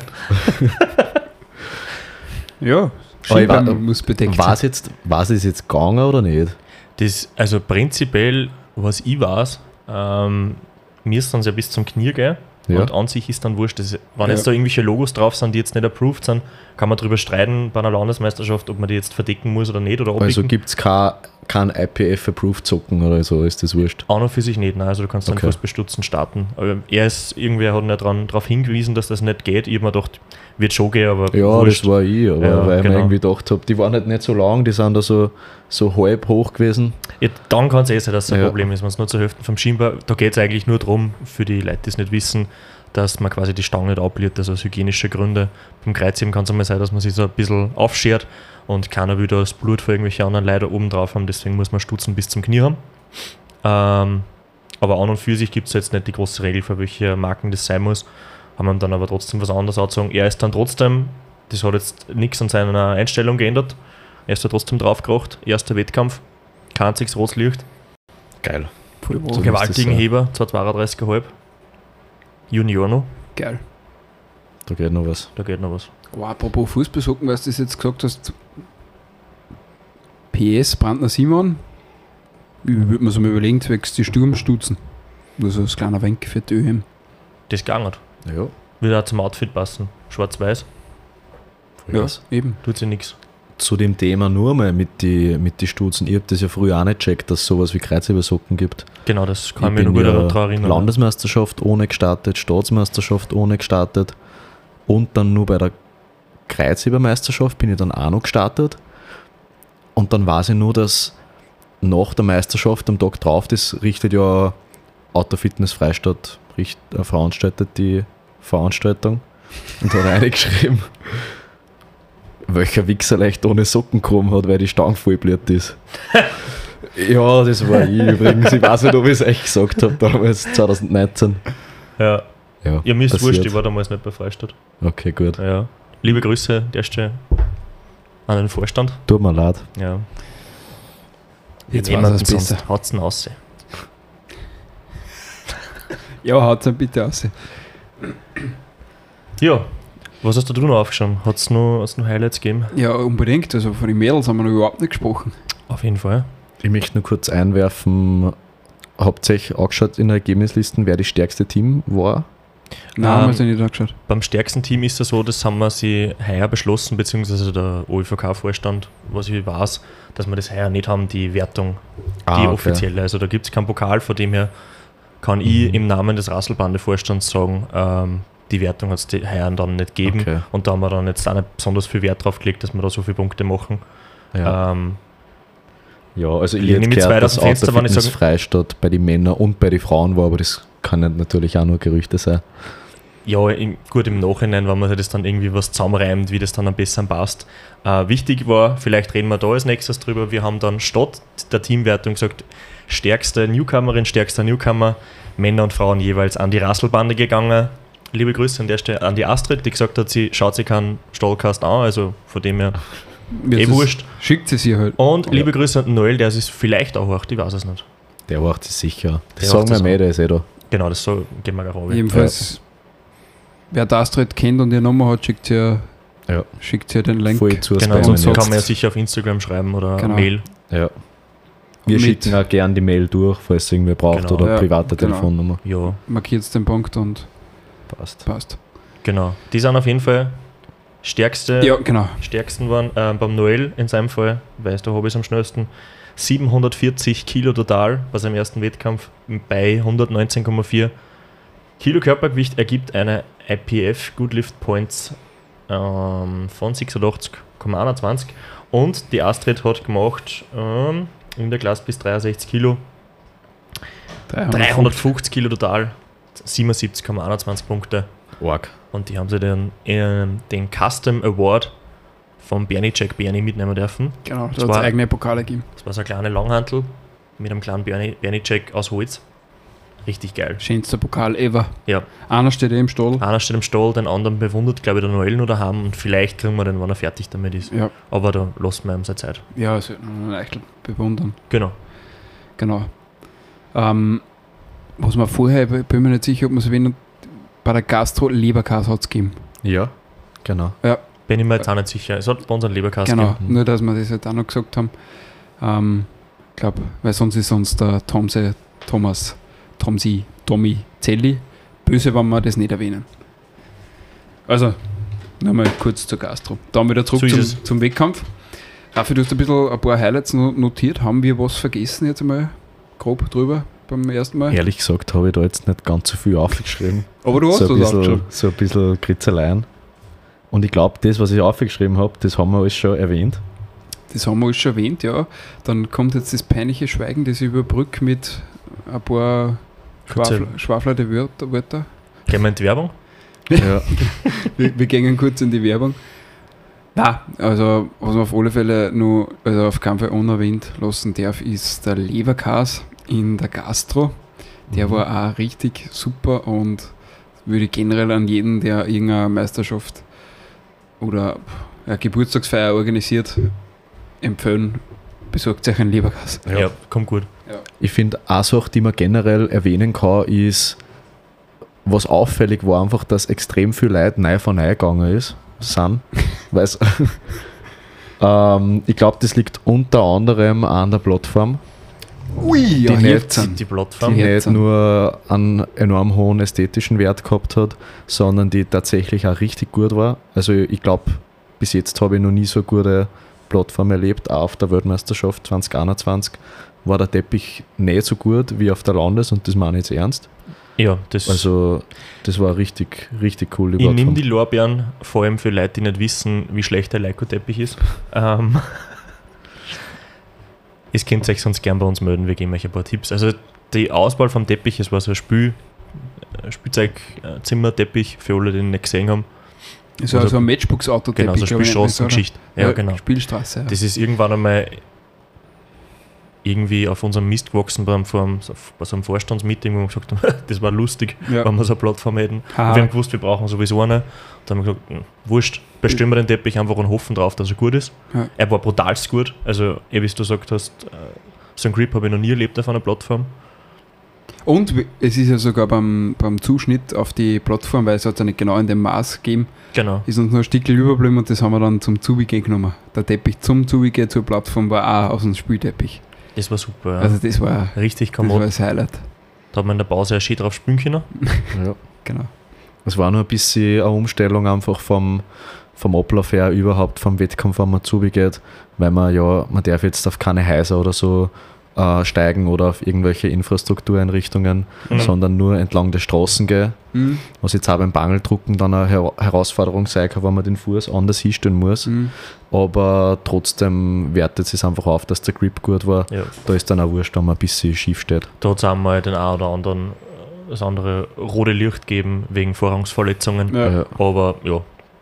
Ja, Aber ich Skibein muss bedeckt Was jetzt, was ist jetzt gegangen oder nicht? Das, also prinzipiell, was ich weiß, ähm, mir ist dann ja bis zum Knie gehen. Ja. Und an sich ist dann wurscht. Das, wenn Ja. jetzt da irgendwelche Logos drauf sind, die jetzt nicht approved sind, kann man darüber streiten bei einer Landesmeisterschaft, ob man die jetzt verdecken muss oder nicht. Oder Also gibt es kein, kein IPF-approved Socken oder so, ist das wurscht. Auch noch für sich nicht, nein. Also du kannst dann Okay. Fußbestutzen starten. Aber er ist, irgendwer hat nicht darauf hingewiesen, dass das nicht geht. Ich habe mir gedacht, wird schon gehen, aber Ja, wurscht. das war ich, aber Ja, weil ich genau. mir irgendwie gedacht habe, die waren halt nicht so lang, die sind da so, so halb hoch gewesen. Ja, dann kann es eh sein, dass es ein Ja. Problem ist, wenn es nur zur Hälfte vom Schienbein, da geht es eigentlich nur darum, für die Leute, die es nicht wissen, dass man quasi die Stange nicht abliert, also aus hygienischen Gründen. Beim Kreuzheben kann es einmal sein, dass man sich so ein bisschen aufschert und keiner will da das Blut für irgendwelche anderen Leute oben drauf haben, deswegen muss man Stutzen bis zum Knie haben. Ähm, aber an und für sich gibt es jetzt nicht die große Regel, für welche Marken das sein muss. Haben ihm dann aber trotzdem was anderes angezogen. Er ist dann trotzdem, das hat jetzt nichts an seiner Einstellung geändert, er ist da trotzdem draufgebracht. Erster Wettkampf, kein einziges Rotlicht, Geil. Voll So wow. gewaltigen das. Heber, 232,5. Junior noch, Geil. Da geht noch was. da geht noch was. Oh, apropos Fußballsocken, was du das jetzt gesagt hast. PS Brandner Simon. Ich würde mir so mal überlegen, zwecks die Sturmstutzen. Nur so als kleiner Wenk für die ÖM. Das gegangen. Ja. Würde auch zum Outfit passen. Schwarz-Weiß, Ja, was. eben. tut sich nichts. Zu dem Thema nur mal mit die, mit die Stutzen. Ich habe das ja früher auch nicht gecheckt, dass es sowas wie Kreuzhebersocken gibt. Genau, das kann ich mich noch bin gut ja daran erinnern. Landesmeisterschaft ohne gestartet, Staatsmeisterschaft ohne gestartet und dann nur bei der Kreuzhebermeisterschaft bin ich dann auch noch gestartet. Und dann weiß ich nur, dass nach der Meisterschaft am Tag drauf, das richtet ja Autofitness Freistadt, richt, äh, veranstaltet die Veranstaltung und hat reingeschrieben, welcher Wichser leicht ohne Socken gekommen hat, weil die Stange voll blöd ist. ja, das war ich übrigens. Ich weiß nicht, ob ich es echt gesagt habe, damals 2019. Ja, Ja, ihr müsst passiert. wurscht, ich war damals nicht bei Freistadt. Okay, gut. Ja. Liebe Grüße an der Stelle an den Vorstand. Tut mir leid. Ja. Jetzt er es besser. haut's ihn aus. Ja, haut es bitte aus. Ja, was hast du noch aufgeschrieben? Hat es noch, hat's noch Highlights gegeben? Ja, unbedingt. Also von den Mädels haben wir noch überhaupt nicht gesprochen. Auf jeden Fall. Ich möchte nur kurz einwerfen, habt ihr euch angeschaut in den Ergebnislisten, wer das stärkste Team war? Nein, Ähm, haben wir sie nicht angeschaut. Beim stärksten Team ist es so, das haben wir sie heuer beschlossen, beziehungsweise der OEVK-Vorstand, was ich weiß, dass wir das heuer nicht haben, die Wertung, die Ah, okay. offizielle. Also da gibt es keinen Pokal, von dem her kann ich Mhm. im Namen des Rasselbande-Vorstands sagen, ähm, die Wertung hat es heuer dann nicht gegeben. Okay. Und da haben wir dann jetzt auch nicht besonders viel Wert drauf gelegt, dass wir da so viele Punkte machen. Ja, Ähm, ja also ich nehme jetzt dem Fenster, wenn ich sage- Freistadt bei den Männern und bei den Frauen war, aber das kann natürlich auch nur Gerüchte sein. Ja, im, gut im Nachhinein, wenn man sich das dann irgendwie was zusammenreimt, wie das dann am besten passt. Äh, wichtig war, vielleicht reden wir da als nächstes drüber, wir haben dann statt der Teamwertung gesagt, stärkste Newcomerin, stärkster Newcomer, Männer und Frauen jeweils an die Rasselbande gegangen. Liebe Grüße an der Stelle an die Astrid, die gesagt hat, sie schaut sich keinen Stallcast an, also von dem her Mir eh es- wurscht. Schickt sie sie halt. Und Ja. liebe Grüße an den Noel, der ist vielleicht auch hört, ich weiß es nicht. Der macht es sicher. Das Der sagen macht wir mehr, der ist eh da. Genau, das so gehen wir gerade Jedenfalls, wer die Astrid kennt und ihr Nummer hat, schickt sie, Ja. schickt sie den Link. Voll zu Genau, sonst kann man ja sicher auf Instagram schreiben oder Genau. Mail. Ja. Wir Mit- schicken auch gerne die Mail durch, falls ihr irgendwie braucht Genau. oder Ja, private genau. Telefonnummer. Ja, Markiert den Punkt und Passt. passt. genau. Die sind auf jeden Fall stärkste, Ja, genau. stärksten waren ähm, beim Noel in seinem Fall, weiß der Hobby am schnellsten. 740 Kilo total bei seinem ersten Wettkampf bei 119,4 Kilo Körpergewicht ergibt eine IPF Good Lift Points ähm, von 86,21 und die Astrid hat gemacht ähm, in der Klasse bis 63 Kilo 350 Kilo total, 77,21 Punkte. Org. Und die haben sie dann ähm, den Custom Award vom Bernie Jack Bernie mitnehmen dürfen. Genau, da Das hat war- es eigene Pokale gegeben. Das war so eine kleine Langhantel mit einem kleinen Bernie, Bernie Jack aus Holz. Richtig geil. Schönster Pokal ever. Ja. Einer steht eh im Stall. Einer steht im Stall, den anderen bewundert, glaube ich, der Noel noch daheim und vielleicht kriegen wir den, wenn er fertig damit ist. Ja, Aber da lassen wir ihm seine Zeit. ja, es wird ein Eichel bewundern. Genau. Genau. Ähm, was man vorher, ich bin mir nicht sicher, ob man es erwähnt bei der Gastro Leberkas hat es gegeben. Ja, genau. Bin ich mir jetzt auch nicht sicher. Es hat bei uns einen Leberkass Genau, gegeben. nur dass wir das jetzt auch noch gesagt haben. Ähm, ich glaube, weil sonst ist uns der Tomse, Thomas, Tomsi, Tommy Zelli böse, wenn wir das nicht erwähnen. Also, nochmal kurz zur Gastro. Dann wieder zurück So zum, zum Wettkampf. Raffi, du hast ein bisschen ein paar Highlights no- notiert. Haben wir was vergessen jetzt einmal grob drüber beim ersten Mal? Ehrlich gesagt habe ich da jetzt nicht ganz so viel aufgeschrieben. Aber du hast so, ein was bisschen, aufgeschrieben. so ein bisschen Kritzeleien. Und ich glaube, das, was ich aufgeschrieben habe, das haben wir alles schon erwähnt. Das haben wir alles schon erwähnt, ja. Dann kommt jetzt das peinliche Schweigen, das ich überbrücke mit ein paar Schwaflerte Wörter. Gehen wir in die Werbung? Ja. Wir, wir gehen kurz in die Werbung. Nein, also was man auf alle Fälle nur, also auf keinen Fall unerwähnt lassen darf, ist der Leberkas in der Gastro. Der Mhm. war auch richtig super und würde ich generell an jeden, der irgendeine Meisterschaft oder eine Geburtstagsfeier organisiert, empfehlen, besorgt euch einen Leberkas. Ja, kommt gut. Ich finde, eine Sache, die man generell erwähnen kann, ist, was auffällig war, einfach, dass extrem viel Leute neu von neu gegangen ist, sind. Weil's, ähm, ich glaube, das liegt unter anderem an der Plattform, Ui, ja, Die jetzt nicht-. Die Plattform. die Ja. nicht nur einen enorm hohen ästhetischen Wert gehabt hat, sondern die tatsächlich auch richtig gut war. Also ich glaube, bis jetzt habe ich noch nie so gute Plattform erlebt, auch auf der Weltmeisterschaft 2021 war der Teppich nicht so gut wie auf der Landes und das meine ich jetzt ernst. Ja, das Also das war richtig, richtig cool. Ich nehme die Lorbeeren, vor allem für Leute, die nicht wissen, wie schlecht der Leiko-Teppich ist. Ähm, es könnt euch sonst gern bei uns melden, wir geben euch ein paar Tipps. Also die Auswahl vom Teppich, es war so ein Spiel, Spielzeugzimmerteppich, für alle, die ihn nicht gesehen haben. Das ist also ein Matchbox-Auto-Teppich. Genau, so? Spielstraßengeschichte. Ja, genau. Spielstraße. Ja. Das ist irgendwann einmal irgendwie auf unserem Mist gewachsen beim, vor bei so einem Vorstandsmeeting, wo wir gesagt haben, das war lustig, Ja. wenn wir so eine Plattform hätten. Wir haben gewusst, wir brauchen sowieso eine. Dann haben wir gesagt, hm, wurscht, bestellen wir den Teppich einfach und hoffen drauf, dass er gut ist. Ja. Er war brutalst gut. Also, eh, wie du gesagt hast, äh, so einen Grip habe ich noch nie erlebt auf einer Plattform. Und es ist ja sogar beim, beim Zuschnitt auf die Plattform, weil es hat ja nicht genau in dem Maß gegeben, Genau. ist uns nur ein Stückchen überblieben und das haben wir dann zum Zubige genommen. Der Teppich zum Zubige zur Plattform war auch aus dem Spielteppich. Das war super. Ja. Also das war, Richtig das war kommod. das Highlight. Da hat man in der Pause ein schön drauf spielen können. Ja. Genau. Es war nur ein bisschen eine Umstellung einfach vom, vom Ablauf her überhaupt vom Wettkampf, wenn man zugeht, weil man ja, man darf jetzt auf keine Häuser oder so äh, steigen oder auf irgendwelche Infrastruktureinrichtungen, Mhm. sondern nur entlang der Straßen gehen. Mhm. Was jetzt auch beim Bangeldrucken dann eine Her Herausforderung sein kann, wenn man den Fuß anders hinstellen muss. Mhm. Aber trotzdem wertet es einfach auf, dass der Grip gut war. Ja. Da ist dann auch wurscht, wenn man ein bisschen schief steht. Da hat es einmal den einen oder anderen das andere rote Licht gegeben wegen Vorrangsverletzungen. Ja. Ja, Aber ja,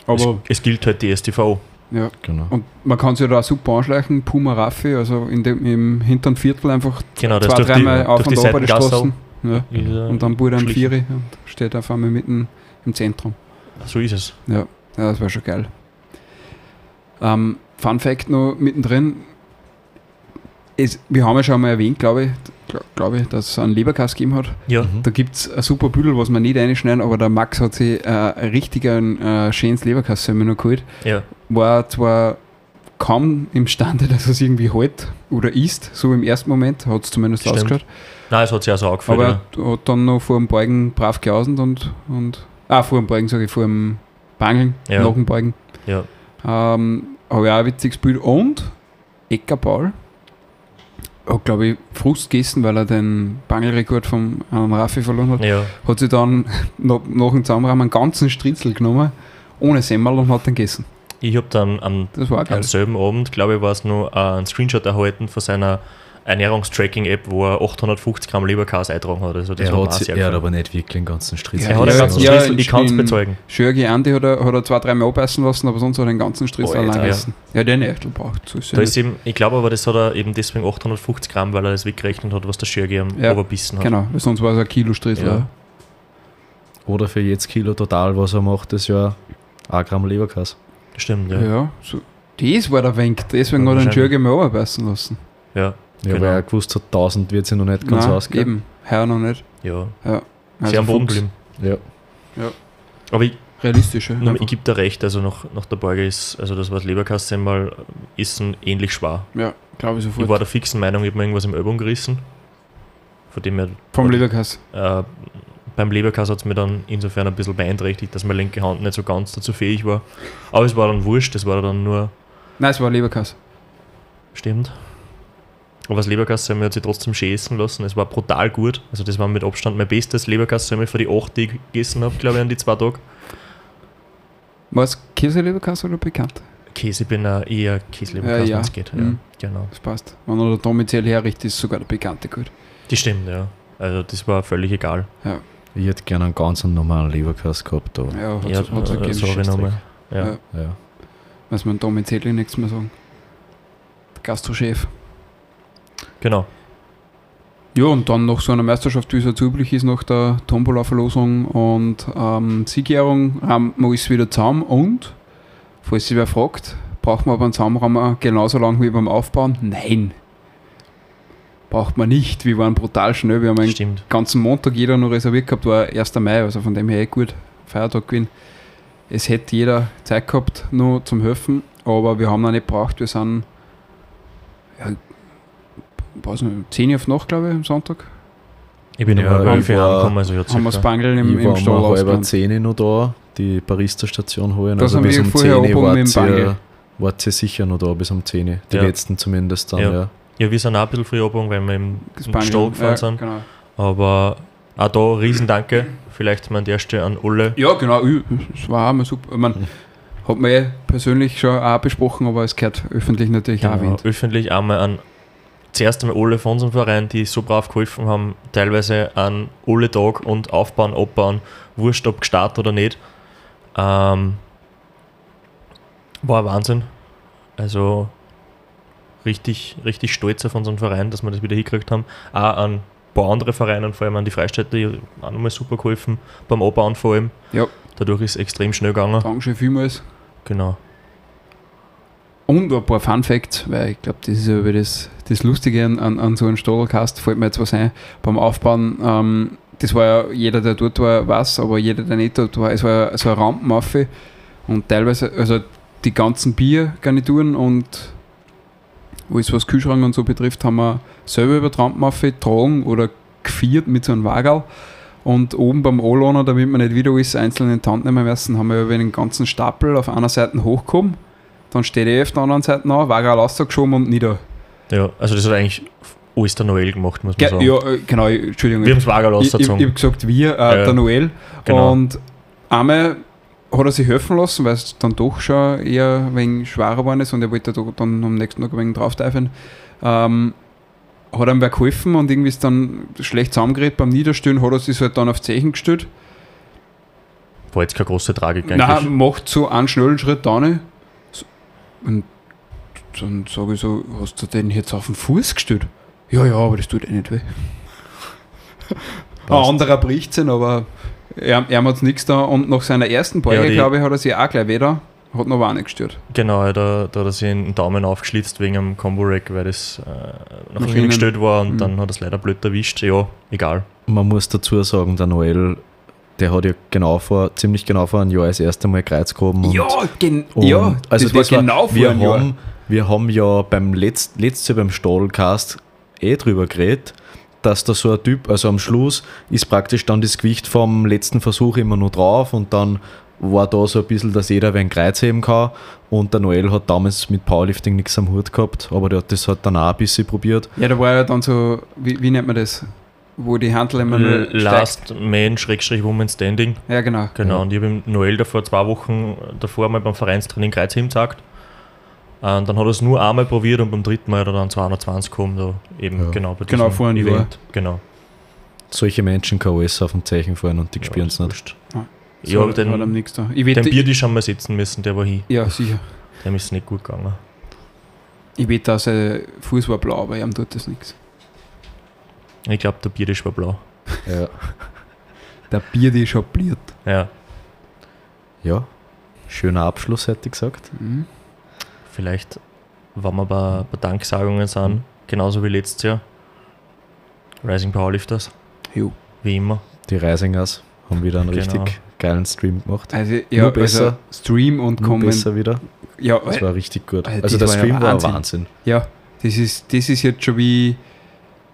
es, Aber es gilt halt die STV. Ja. genau. Und man kann sich da auch super anschleichen, Puma Raffi, also in dem, im hinteren Viertel einfach Genau, zwei, die, dreimal auf die und ab Seitengasse Straßen. Ja. Und dann wurde schlichen. Vieri und steht auf einmal mitten im Zentrum. So ist es. Ja, ja das war schon geil. Ähm, Fun Fact noch mittendrin. Es, wir haben ja schon mal erwähnt, glaube ich, glaube ich, dass es einen Leberkass gegeben hat. Ja, Mhm. Da gibt es ein super Büdel, was wir nicht reinschneiden, aber der Max hat sich äh, ein richtiger äh, schönes leberkass noch geholt. ja. War zwar kaum imstande, dass er es irgendwie hält oder isst, so im ersten Moment, hat es zumindest Stimmt. ausgeschaut. Nein, es hat sich auch so angefallen. Aber ja. er hat dann noch vor dem Beugen brav geausen und, und ah, vor dem Beugen sage ich, vor dem Bangeln, Ja. nach dem Beugen. Ja. Ähm, habe ich auch ein witziges Bild. Und Ecker Paul hat, glaube ich, Frust gegessen, weil er den Bangelrekord vom anderen Raffi verloren hat. ja. Hat sich dann nach, nach dem Zusammenrahmen einen ganzen Stritzel genommen, ohne Semmel und hat den gegessen. Ich habe dann am, am selben Abend, glaube ich, war es nur äh, ein Screenshot erhalten von seiner Ernährungstracking-App, wo er 850 Gramm Leberkas eingetragen hat. Also das er war hat, sehr er hat aber nicht wirklich einen ganzen Strich. Ja, Er hat einen ganzen ja, Stressel, ich kann es bezeugen. Schörgi Andi hat er, hat er zwei, dreimal abbeißen lassen, aber sonst hat er den ganzen Stritzel Alter, allein ja. gegessen. Ja, der Nächtel braucht. So Da nicht. ist eben, ich glaube aber, das hat er eben deswegen 850 Gramm, weil er das weggerechnet hat, was der Schörgi am Ja, Oberbissen hat. Genau, weil sonst war es ein Kilo Stritzel. Ja. Oder für jetzt Kilo total, was er macht, das Jahr 1 Gramm Leberkass. Stimmt, Ja, ja. so. das war der Wenk. Deswegen Ja, hat er den. Schörgi mal abbeißen lassen. Ja, Ja, Genau. weil er gewusst hat, 1000 wird sie noch nicht ganz Nein, ausgehen. eben. Heuer noch nicht. ja. Ja. Sehr am Boden geblieben. Ja. Aber ich, Realistisch. ja. ich gebe da recht, also nach, nach der Beuge ist, also das was Leberkasse mal Essen ähnlich schwer. Ja, glaube ich Ich sofort. war der fixen Meinung, ich habe mir irgendwas im Ellbogen gerissen. Von dem her, Vom Leberkass. äh, beim Leberkass hat es mir dann insofern ein bisschen beeinträchtigt, dass meine linke Hand nicht so ganz dazu fähig war. Aber es war dann wurscht, das war dann nur, Nein, es war Leberkass. stimmt. Aber das Leberkassemmel hat sich trotzdem schön essen lassen. Es war brutal gut. Also das war mit Abstand mein bestes Leberkassemmel für die 8, die ich gegessen habe, glaube ich, an die zwei Tage. War es Käse-Leberkass oder bekannt? Käse, ich bin äh, eher Käseleberkass, Ja, ja. wenn es geht. Ja, Mhm. genau. Das passt. Wenn er der Domizil herrichtet, ist sogar der Bekannte gut. Die stimmt, ja. Also das war völlig egal. Ich hätte gerne einen ganz normalen Leberkass gehabt, aber Ja, hat Ja, es hat äh, gegeben. sorry nochmal. Ja. Ja. ja. Was man Domin Zedli nichts mehr sagen. Gastrochef. Genau. Ja, und dann noch so eine Meisterschaft, wie es jetzt üblich ist, nach der Tombola-Verlosung und ähm, Siegerehrung haben wir alles wieder zusammen und, falls sich wer fragt, braucht man beim Zusammenrahmen genauso lang wie beim Aufbauen? Nein. Braucht man nicht. Wir waren brutal schnell. Wir haben einen Stimmt. ganzen Montag jeder noch reserviert gehabt, war 1. Mai, also von dem her eh gut. Feiertag gewesen. Es hätte jeder Zeit gehabt, nur zum Helfen, aber wir haben noch nicht gebraucht. Wir sind ja, weiß nicht, 10 Uhr auf Nacht, glaube ich, am Sonntag. Ich bin Ja, über 11 ich Uhr war- angekommen, also ja, haben wir circa. Spangeln im, ich im Stall um halb ausgelernt. 10 Uhr noch da, die Barista-Station holen. Das also haben bis wir um vorher 10 Uhr mit dem wart ihr sicher noch da bis um 10 Uhr. Die Ja. letzten zumindest dann, Ja. ja. Ja, wir sind auch ein bisschen früh abgegangen, weil wir im, im Spangeln. Stall gefahren ja, sind. Genau. Aber auch da Riesendanke. Vielleicht mal an der Stelle an alle. Ja, genau. ich- Es war auch mal super. Ich mein, hat man eh persönlich schon auch besprochen, aber es gehört öffentlich natürlich auch Genau, erwähnt. öffentlich einmal an zuerst einmal alle von unserem Verein, die so brav geholfen haben, teilweise an alle Tag und aufbauen, abbauen, wurscht ob gestartet oder nicht. Ähm, war ein Wahnsinn. Also richtig, richtig stolz auf unseren Verein, dass wir das wieder hingekriegt haben. Auch an ein paar andere Vereine, vor allem an die Freistädte, die auch nochmal super geholfen, beim Abbauen vor allem. Ja. Dadurch ist es extrem schnell gegangen. Dankeschön vielmals. Genau. Und ein paar Fun Facts, weil ich glaube, das ist ja über das, das Lustige an, an, so einem Stadelcast, fällt mir jetzt was ein. Beim Aufbauen, ähm, das war ja jeder, der dort war, weiß, aber jeder, der nicht dort war, es war so eine Rampenaffe und teilweise, also die ganzen Biergarnituren und alles, was Kühlschrank und so betrifft, haben wir selber über die Rampenaffe getragen oder geviert mit so einem Wagerl. Und oben beim Anlohner, damit wir nicht wieder alles einzeln in die Hand nehmen müssen, haben wir über den ganzen Stapel auf einer Seite hochgehoben. Dann steht er auf der anderen Seite noch, Wagerl rausgeschoben und nieder. Ja, also das hat eigentlich alles der Noel gemacht, muss man Ge sagen. ja, äh, genau, Entschuldigung. Wir haben es Wagerl ich ich, ich ausgezogen. habe gesagt, wir, äh, Ja. der Noel. Genau. Und einmal hat er sich helfen lassen, weil es dann doch schon eher ein wenig schwerer geworden ist und er wollte da dann am nächsten Tag ein wenig draufteifen. Ähm, hat ihm wer geholfen und irgendwie ist dann schlecht zusammengerät beim Niederstellen, hat er sich halt dann auf die Zechen gestellt. War jetzt keine große Tragik eigentlich. Nein, macht so einen schnellen Schritt da nicht. Und dann sage ich so, hast du den jetzt auf den Fuß gestellt? Ja, ja, aber das tut eh nicht weh. Ein anderer bricht ihn, aber er, er hat nichts da. Und nach seiner ersten Beuge, Ja, glaube ich, hat er sich auch gleich wieder, hat noch auch nicht gestört. Genau, da, da hat er sich den Daumen aufgeschlitzt wegen einem Combo-Rack, weil das äh, nach innen. gestellt war und Mhm. dann hat er es leider blöd erwischt. Ja, egal. Man muss dazu sagen, der Noel, der hat ja genau vor, ziemlich genau vor einem Jahr das erste Mal Kreuz gehoben. Und, gen und ja, also das war das war, genau vor wir einem Jahr. haben, wir haben ja beim Letzt, letztes Jahr beim Stadelcast eh drüber geredet, dass da so ein Typ, also am Schluss ist praktisch dann das Gewicht vom letzten Versuch immer nur drauf und dann war da so ein bisschen, dass jeder ein Kreuz heben kann und der Noel hat damals mit Powerlifting nichts am Hut gehabt, aber der hat das halt dann auch ein bisschen probiert. Ja, da war ja dann so, wie, wie nennt man das? Wo die Handel immer nur steigt. Last Man Schrägstrich Woman Standing. Ja, genau. Genau, Ja. und ich habe ihm Noel davor zwei Wochen davor mal beim Vereinstraining Kreuzheben gesagt. Und dann hat er es nur einmal probiert und beim dritten Mal hat er dann 220 gekommen, da eben Ja. genau bei Genau, diesem vor einem Jahr. Genau. Solche Menschen kann alles auf dem Zeichen fahren und die Ja, spüren es ist nicht. Ja. Ja, So, ihm den, nichts da. Ich wette, den Biertisch haben wir sitzen müssen, der war hin. ja, sicher. Dem ist es nicht gut gegangen. Ich wette, dass sein Fuß war blau, aber ihm tut das nichts. Ich glaube, der Biertisch war blau. Ja. Der Bier, die schabliert. Ja, ja, schöner Abschluss, hätte ich gesagt. Mhm. vielleicht, wenn wir bei, bei Danksagungen sind, genauso wie letztes Jahr. Rising Powerlifters, Jo. wie immer. Die Reisingers haben wieder einen Genau. richtig geilen Stream gemacht. Also, ja, Nur besser. Also Stream und Nur kommen. besser wieder. Ja, Das war richtig gut. Also Also, das der war ja Stream war Wahnsinn. Wahnsinn. ja das, ist, das ist jetzt schon wie,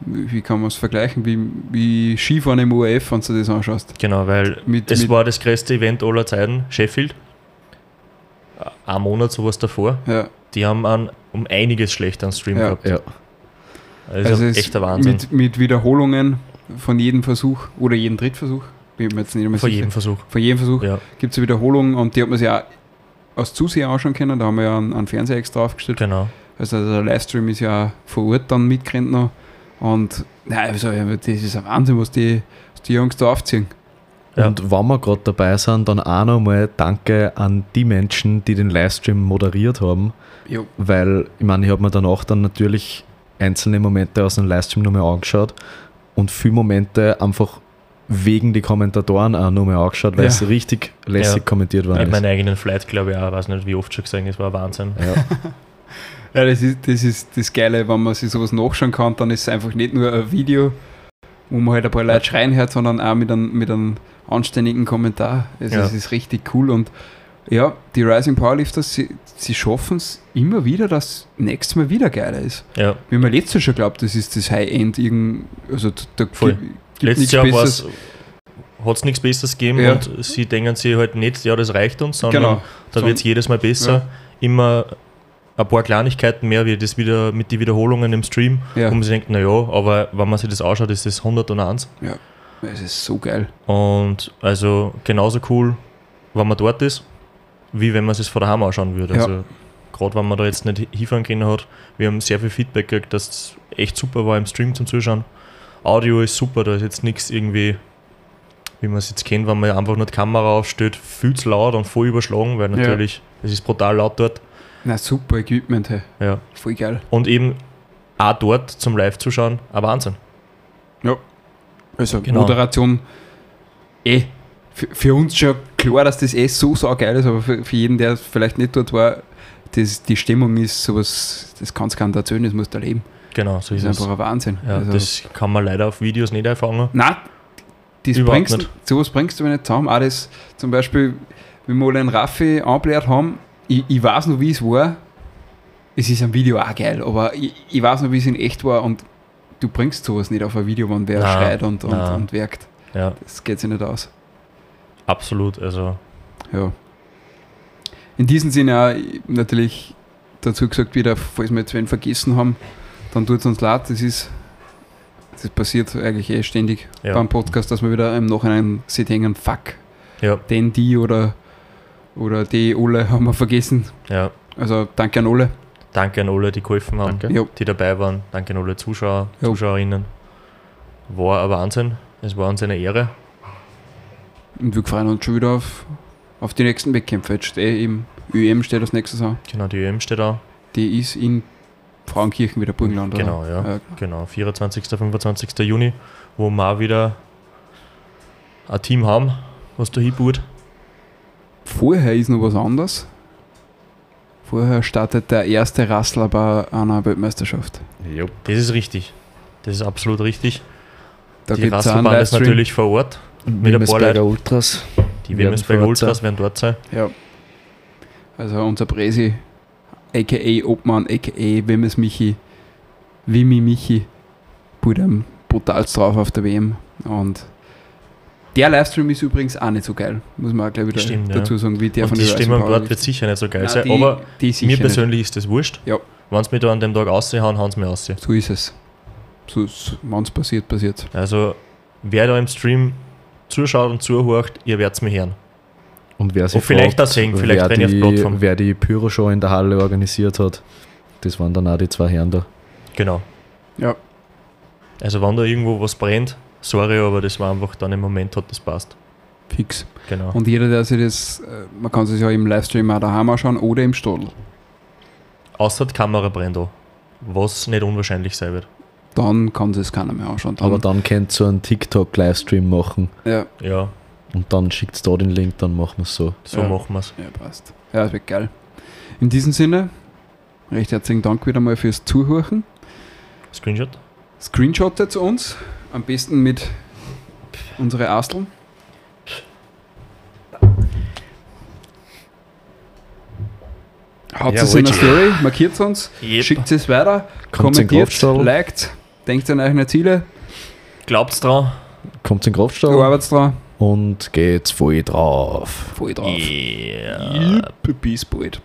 wie kann man es vergleichen, wie, wie Skifahren im ORF, wenn du das anschaust. Genau, weil Mit, es mit, war das größte Event aller Zeiten, Sheffield. Ein Monat sowas davor. ja, Die haben einen um einiges schlechteren Stream Ja. gehabt. Ja, Also, also es echter Wahnsinn. mit, mit Wiederholungen von jedem Versuch oder jedem Drittversuch. Bin mir jetzt nicht mehr Von jedem Versuch. Von jedem Versuch Ja, gibt es eine Wiederholung und die hat man sich auch als Zuseher anschauen können. Da haben wir ja einen, einen Fernseher extra aufgestellt. genau. Also der Livestream ist ja auch vor Ort dann mitgerannt noch. Und nein, also, ja, das ist ein Wahnsinn, was die, was die Jungs da aufziehen. Ja. Und wenn wir gerade dabei sind, dann auch nochmal Danke an die Menschen, die den Livestream moderiert haben, Jo. weil ich meine, ich habe mir danach dann natürlich einzelne Momente aus dem Livestream nochmal angeschaut und viele Momente einfach wegen die Kommentatoren auch nochmal angeschaut, weil Ja. es richtig lässig Ja. kommentiert Ich worden habe meinen eigenen Flight, glaube ich, auch, weiß nicht, wie oft schon gesehen, es war Wahnsinn. Ja. Das ist, das ist das Geile, wenn man sich sowas nachschauen kann, dann ist es einfach nicht nur ein Video, wo man halt ein paar Leute schreien hört, sondern auch mit einem, mit einem anständigen Kommentar. Also Ja. es ist richtig cool und ja, die Rising Powerlifters, sie, sie schaffen es immer wieder, dass nächstes Mal wieder geiler ist. Ja. Wie man letztes Jahr schon glaubt, das ist das High-End, also da Voll. Letztes Jahr hat es nichts Besseres gegeben Ja. und sie denken sich halt nicht, ja, das reicht uns, sondern Genau. da wird es jedes Mal besser. Ja. Immer ein paar Kleinigkeiten mehr, wie das wieder mit den Wiederholungen im Stream, Ja. wo man sich denkt, naja, aber wenn man sich das anschaut, ist das 101. Es ist so geil. Und also genauso cool, wenn man dort ist, wie wenn man es von daheim anschauen würde. Ja. Also gerade wenn man da jetzt nicht hinfahren können hat, wir haben sehr viel Feedback gekriegt, dass es echt super war im Stream zum Zuschauen. Audio ist super, da ist jetzt nichts irgendwie, wie man es jetzt kennt, wenn man einfach nur die Kamera aufstellt, viel zu laut und voll überschlagen, weil Ja. natürlich, es ist brutal laut dort. Na super Equipment, hey. Ja. voll geil. Und eben auch dort zum Live-Zuschauen ein Wahnsinn. Also Genau. Moderation, eh, für, für uns schon klar, dass das eh so saugeil ist, aber für, für jeden, der vielleicht nicht dort war, das, die Stimmung ist sowas, das kann es keiner erzählen, das musst du erleben. Genau, so Das ist ist es. einfach ein Wahnsinn. Ja, also, das kann man leider auf Videos nicht einfangen. Nein, das Überhaupt bringst, nicht. sowas bringst du mir nicht zusammen. Auch das zum Beispiel, wie wir mal einen Raffi anbläht haben, ich, ich weiß noch, wie es war. Es ist am Video auch geil, aber ich, ich weiß noch, wie es in echt war und du bringst sowas nicht auf ein Video, wenn wer Nein, schreit und, und, nein. und werkt. Ja, Das geht sich nicht aus. absolut. Also Ja. In diesem Sinne auch natürlich dazu gesagt wieder, falls wir jetzt wen vergessen haben, dann tut es uns leid. Das ist, das passiert eigentlich eh ständig Ja. beim Podcast, dass wir wieder im Nachhinein sieht hängen, fuck, Ja, den, die oder, oder die alle haben wir vergessen. ja. Also danke an alle. Danke an alle, die geholfen haben, Danke. Die dabei waren. Danke an alle Zuschauer, Ja. Zuschauerinnen. War ein Wahnsinn. Es war uns eine Ehre. Und wir freuen uns schon wieder auf, auf die nächsten Wettkämpfe. Jetzt steht im ÖM steht das nächstes an. Genau, die ÖM steht da. Die ist in Frauenkirchen wieder Burgenland. oder? Genau, ja. Ja. Genau, 24. 25. Juni, wo wir auch wieder ein Team haben, was da hinbaut. Vorher ist noch was anderes. Vorher startet der erste Rassler bei einer Weltmeisterschaft. Jupp. Das ist richtig. Das ist absolut richtig. Da die Rasselbahn ist natürlich vor Ort. Mit ein paar Wimmersberger Ultras. Die Ort Ultras sein. werden dort sein. Ja. Also unser Presi, a.k.a. Obmann, a.k.a. Wemmes Michi, Wimi Michi, put brutalst drauf auf der WM. Und der Livestream ist übrigens auch nicht so geil, muss man auch gleich wieder Stimmt, ja. dazu sagen, wie der Und von die Rising Stimmung Power dort Lift. wird sicher nicht so geil Nein, sein. die- aber die mir nicht. persönlich ist das wurscht. Ja. Wenn sie mich da an dem Tag raushauen, hauen sie mich raus. So ist es. So, Wenn es passiert, passiert Also, wer da im Stream zuschaut und zuhört, ihr werdet es mir hören. Und wer sich Und vielleicht fragt, auch singen, vielleicht wer wenn ihr auf die, Plattform. wer die Pyro-Show in der Halle organisiert hat, das waren dann auch die zwei Herren da. Genau. Ja. Also, wenn da irgendwo was brennt, sorry, aber das war einfach dann im Moment hat das passt. fix. Genau. Und jeder, der sich das, äh, man kann sich ja im Livestream auch daheim anschauen oder im Stadl. Außer die Kamera brennt auch. Was nicht unwahrscheinlich sein wird. Dann kann sich keiner mehr anschauen. Dann, Aber dann könnt ihr so einen TikTok-Livestream machen ja, Ja, und dann schickt da den Link, dann machen wir es so. so Ja. machen wir es. ja, passt. Ja, das wird geil. In diesem Sinne, recht herzlichen Dank wieder mal fürs Zuhören. Screenshot? Screenshottet zu uns, am besten mit unsere Asteln. Haut es in eine Story, markiert uns, Yep. schickt es weiter, Kommt in kommentiert, Kraftstall. liked, denkt an eure Ziele, Glaubt's dran? Kommt in Kraftstall arbeitet dran, und geht's voll drauf. voll drauf. Yeah. Yep, bis bald.